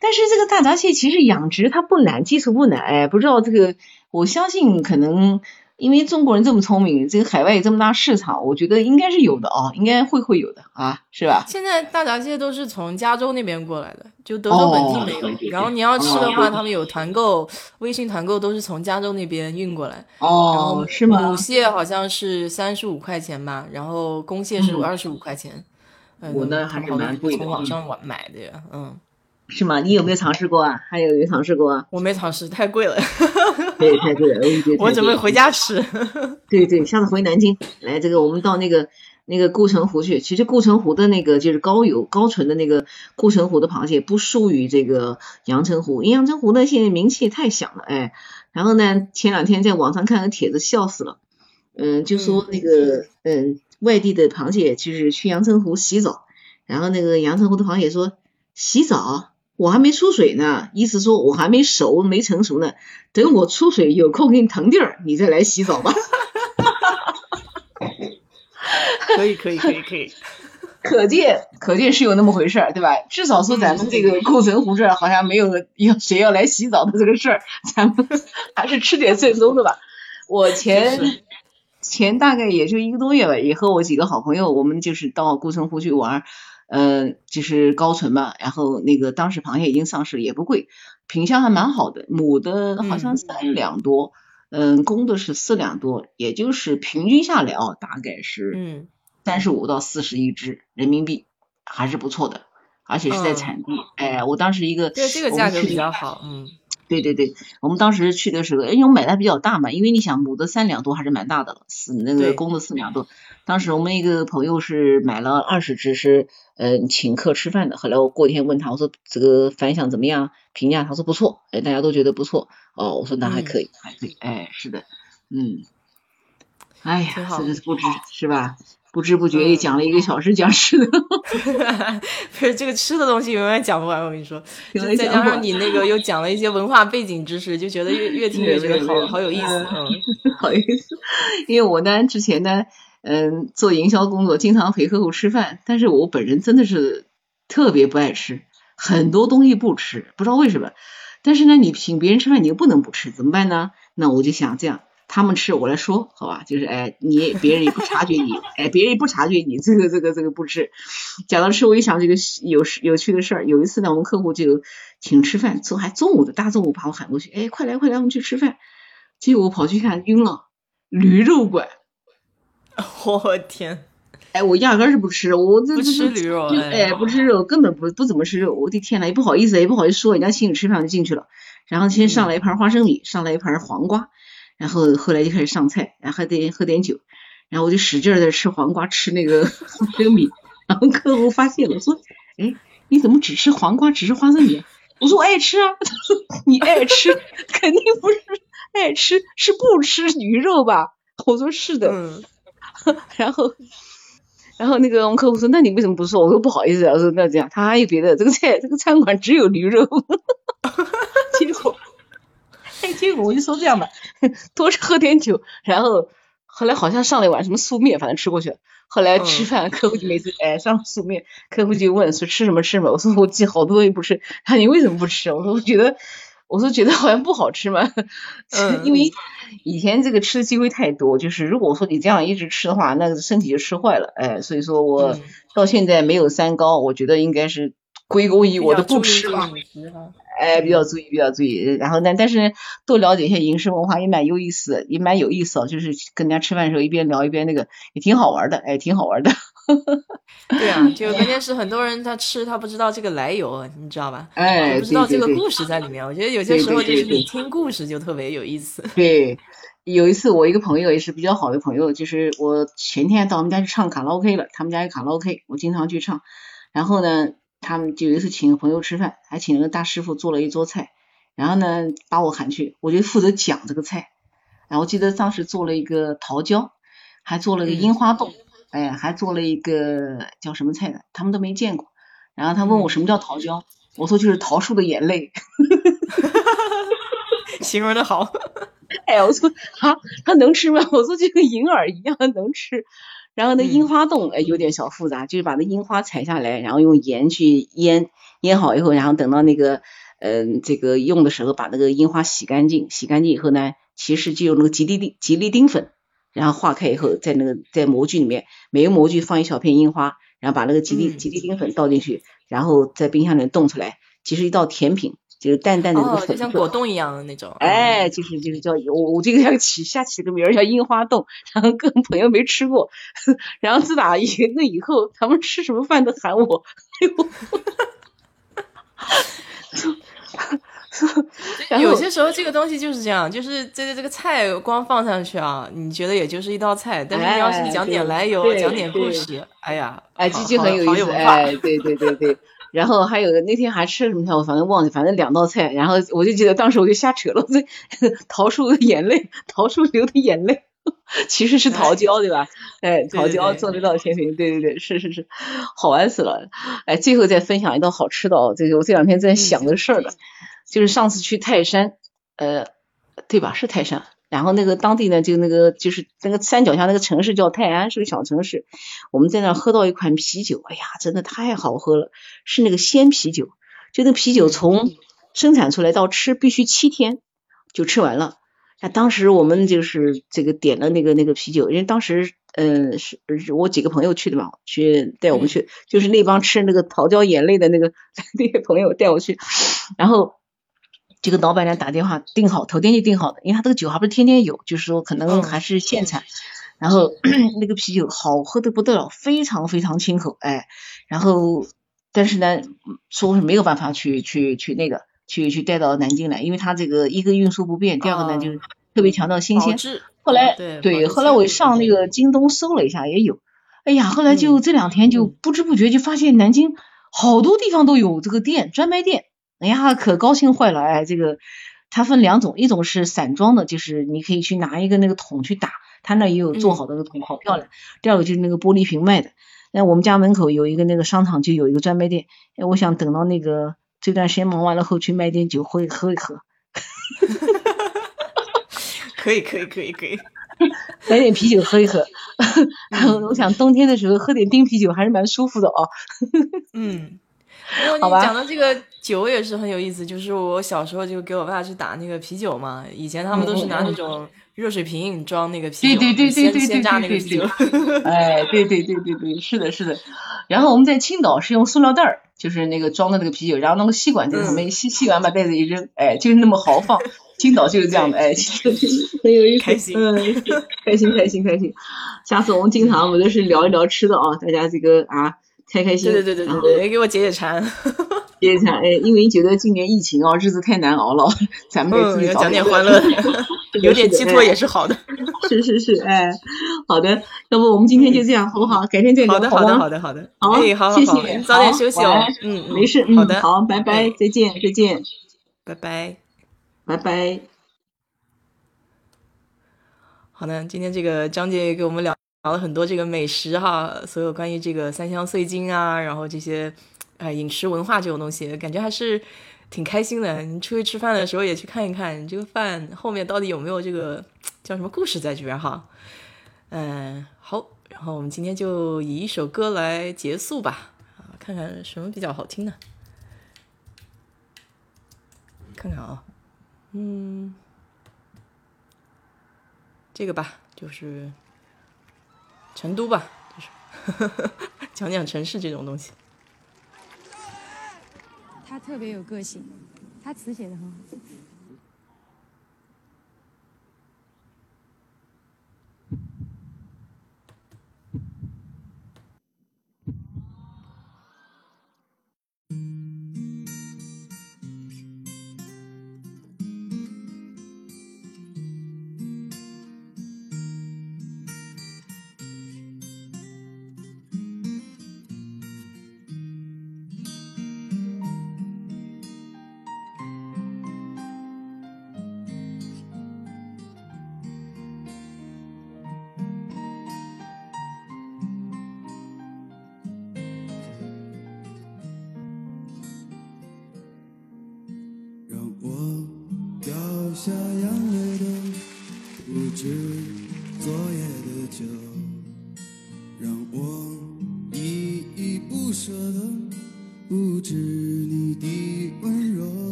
但是这个大闸蟹其实养殖它不难，技术不难，哎，不知道这个，我相信可能因为中国人这么聪明，这个海外有这么大市场，我觉得应该是有的啊，应该会会有的啊，是吧？现在大闸蟹都是从加州那边过来的，就德州本地没有。然后你要吃的话，他们有团购，微信团购都是从加州那边运过来。哦，是吗？母蟹好像是三十五块钱吧，然后公蟹是二十五块钱。我那还是蛮贵的，从网上买买的呀，嗯。是吗？你有没有尝试过啊？还有没有尝试过啊？我没尝试，太贵了。对，太贵了。我 准备回家吃。对对，下次回南京来，这个我们到那个那个固城湖去。其实固城湖的那个就是高油高纯的那个固城湖的螃蟹不输于这个阳澄湖，因为阳澄湖呢现在名气太响了，哎。然后呢，前两天在网上看个帖子，笑死了。嗯，就说那个嗯，外地的螃蟹就是去阳澄湖洗澡，然后那个阳澄湖的螃蟹说洗澡。我还没出水呢，意思说我还没熟，没成熟呢。等我出水有空给你腾地儿，你再来洗澡吧。可以可以可以可以，可见可见是有那么回事儿，对吧？至少说咱们这个固城湖这儿好像没有要谁要来洗澡的这个事儿，咱们还是吃点正宗的吧。我前前大概也就一个多月吧，也和我几个好朋友，我们就是到固城湖去玩。呃，就是高纯嘛，然后那个当时螃蟹已经上市，也不贵，品相还蛮好的，母的好像三两多，嗯，公的是四两多，也就是平均下来啊，大概是嗯。三十五到四十一只人民币，还是不错的，而且是在产地，哎，我当时一个对这个价格比较好，嗯。对对对，我们当时去的时候，因为我买的比较大嘛，因为你想母的三两多还是蛮大的了，四那个公的四两多。当时我们一个朋友是买了二十只，是嗯请客吃饭的。后来我过天问他，我说这个反响怎么样？评价他说不错，哎大家都觉得不错。哦，我说那还可以，还可以，哎是的，嗯，哎呀，这个不知是吧？不知不觉也讲了一个小时讲吃的，不是这个吃的东西永远讲不完。我跟你说，再加上你那个又讲了一些文化背景知识，就觉得越越听越觉得好好有意思。好意思，因为我呢之前呢，嗯，做营销工作，经常陪客户吃饭，但是我本人真的是特别不爱吃，很多东西不吃，不知道为什么。但是呢，你请别人吃饭，你又不能不吃，怎么办呢？那我就想这样。他们吃我来说，好吧，就是哎，你别人也不察觉你，哎，别人也不察觉你这个这个这个不吃。讲到吃，我一想这个有有趣的事儿。有一次呢，我们客户就请吃饭，中还中午的大中午把我喊过去，哎，快来快来，我们去吃饭。结果我跑去看，晕了，驴肉馆。我天！哎，我压根是不吃，我这不吃驴肉，哎，不吃肉，根本不不怎么吃肉。我的天呐，也不好意思，也不好意思说，人家请你吃饭就进去了。然后先上来一盘花生米，上来一盘黄瓜。然后后来就开始上菜，然后还得喝点酒，然后我就使劲在吃黄瓜，吃那个 花生米。然后客户发现了，说：“哎，你怎么只吃黄瓜，只吃花生米？”我说：“我爱吃啊。”他说：“你爱吃，肯定不是爱吃，是不吃鱼肉吧？”我说：“是的。”然后，然后那个我们客户说：“那你为什么不说？”我说：“不好意思。”我说：“那这样，他还有别的，这个菜这个餐馆只有驴肉。”结果。哎，结果我就说这样吧，多喝点酒，然后后来好像上了一碗什么素面，反正吃过去了。后来吃饭，客户就每次哎上素面，客户就问说吃什么吃什么。我说我记好多东西不吃，他说你为什么不吃？我说我觉得，我说觉得好像不好吃嘛。嗯，因为以前这个吃的机会太多，就是如果说你这样一直吃的话，那个身体就吃坏了。哎，所以说我到现在没有三高，我觉得应该是归功于我的不吃了。哎，比较注意，比较注意。然后呢，但是多了解一些饮食文化也蛮有意思，也蛮有意思哦。就是跟人家吃饭的时候一边聊一边那个，也挺好玩的，哎，挺好玩的。对啊，就关键是很多人他吃他不知道这个来由，你知道吧？哎，不知道这个故事在里面。我觉得有些时候就是你听故事就特别有意思。对，有一次我一个朋友也是比较好的朋友，就是我前天到他们家去唱卡拉 OK 了，他们家有卡拉 OK，我经常去唱。然后呢？他们就有一次请朋友吃饭，还请了个大师傅做了一桌菜，然后呢把我喊去，我就负责讲这个菜。然后记得当时做了一个桃胶，还做了个樱花冻，哎，还做了一个叫什么菜的，他们都没见过。然后他问我什么叫桃胶，我说就是桃树的眼泪，形容的好。哎，我说啊，他能吃吗？我说就跟银耳一样能吃。然后那樱花冻哎有点小复杂，就是把那樱花采下来，然后用盐去腌，腌好以后，然后等到那个嗯这个用的时候，把那个樱花洗干净，洗干净以后呢，其实就用那个吉利丁吉利丁粉，然后化开以后，在那个在模具里面，每个模具放一小片樱花，然后把那个吉利吉利丁粉倒进去，然后在冰箱里冻出来，其实一道甜品。就是淡淡的那个粉，就像果冻一样的那种。哎，就是就是叫我我这个要起下起个名儿叫樱花冻，然后跟朋友没吃过，然后自打以那以后，他们吃什么饭都喊我。有些时候这个东西就是这样，就是这个这个菜光放上去啊，你觉得也就是一道菜，但是你要是讲点来由，讲点故事，哎呀，哎，这就很有意思，哎，对对对对。然后还有那天还吃了什么菜，我反正忘记，反正两道菜。然后我就记得当时我就瞎扯了，这桃树的眼泪，桃树流的眼泪，其实是桃胶对吧？哎，桃胶做那道甜品，对对对，是是是，好玩死了。哎，最后再分享一道好吃的哦，这个我这两天在想的事儿呢，就是上次去泰山，呃，对吧？是泰山。然后那个当地呢，就那个就是那个山脚下那个城市叫泰安，是个小城市。我们在那喝到一款啤酒，哎呀，真的太好喝了，是那个鲜啤酒。就那啤酒从生产出来到吃必须七天就吃完了。那当时我们就是这个点了那个那个啤酒，因为当时嗯是我几个朋友去的嘛，去带我们去，就是那帮吃那个桃胶眼泪的那个 那些朋友带我去，然后。这个老板娘打电话订好，头天就订好的，因为他这个酒还不是天天有，就是说可能还是现产。然后 那个啤酒好喝的不得了，非常非常清口，哎，然后但是呢，说是没有办法去去去那个去去带到南京来，因为他这个一个运输不便，第二个呢就是特别强调新鲜。后来对，后来我上那个京东搜了一下也有，哎呀，后来就这两天就不知不觉就发现南京好多地方都有这个店专卖店。哎呀，可高兴坏了！哎，这个它分两种，一种是散装的，就是你可以去拿一个那个桶去打，它那也有做好的那个桶，好漂亮。第二个就是那个玻璃瓶卖的。那我们家门口有一个那个商场，就有一个专卖店。哎，我想等到那个这段时间忙完了后去买点酒喝喝一喝。可以可以可以可以，买点啤酒喝一喝。我想冬天的时候喝点冰啤酒还是蛮舒服的哦。嗯。然后你讲的这个酒也是很有意思，就是我小时候就给我爸去打那个啤酒嘛，以前他们都是拿那种热水瓶装那个啤酒，对对对对对鲜榨那个啤酒。哎，对对对对对，是的，是的。然后我们在青岛是用塑料袋儿，就是那个装的那个啤酒，然后那个吸管在上面吸吸完把袋子一扔，哎，就是那么豪放。青岛就是这样的，哎，很有意思，开心，嗯，开心开心开心。下次我们经常我们都是聊一聊吃的啊，大家这个啊。开开心，对对对对对，也给我解解馋，解解馋。哎，因为觉得今年疫情哦，日子太难熬了，咱们给自己讲点欢乐，有点寄托也是好的。是是是，哎，好的，要不我们今天就这样，好不好？改天再聊，好的好的好的好的，好，谢谢，早点休息哦。嗯，没事，好的，好，拜拜，再见，再见，拜拜，拜拜。好的，今天这个张姐给我们聊。聊了很多这个美食哈，所有关于这个三香碎金啊，然后这些，哎，饮食文化这种东西，感觉还是挺开心的。你出去吃饭的时候也去看一看，你这个饭后面到底有没有这个叫什么故事在这边哈。嗯，好，然后我们今天就以一首歌来结束吧，啊，看看什么比较好听呢？看看啊，嗯，这个吧，就是。成都吧，就是 讲讲城市这种东西。他特别有个性，他词写的很好。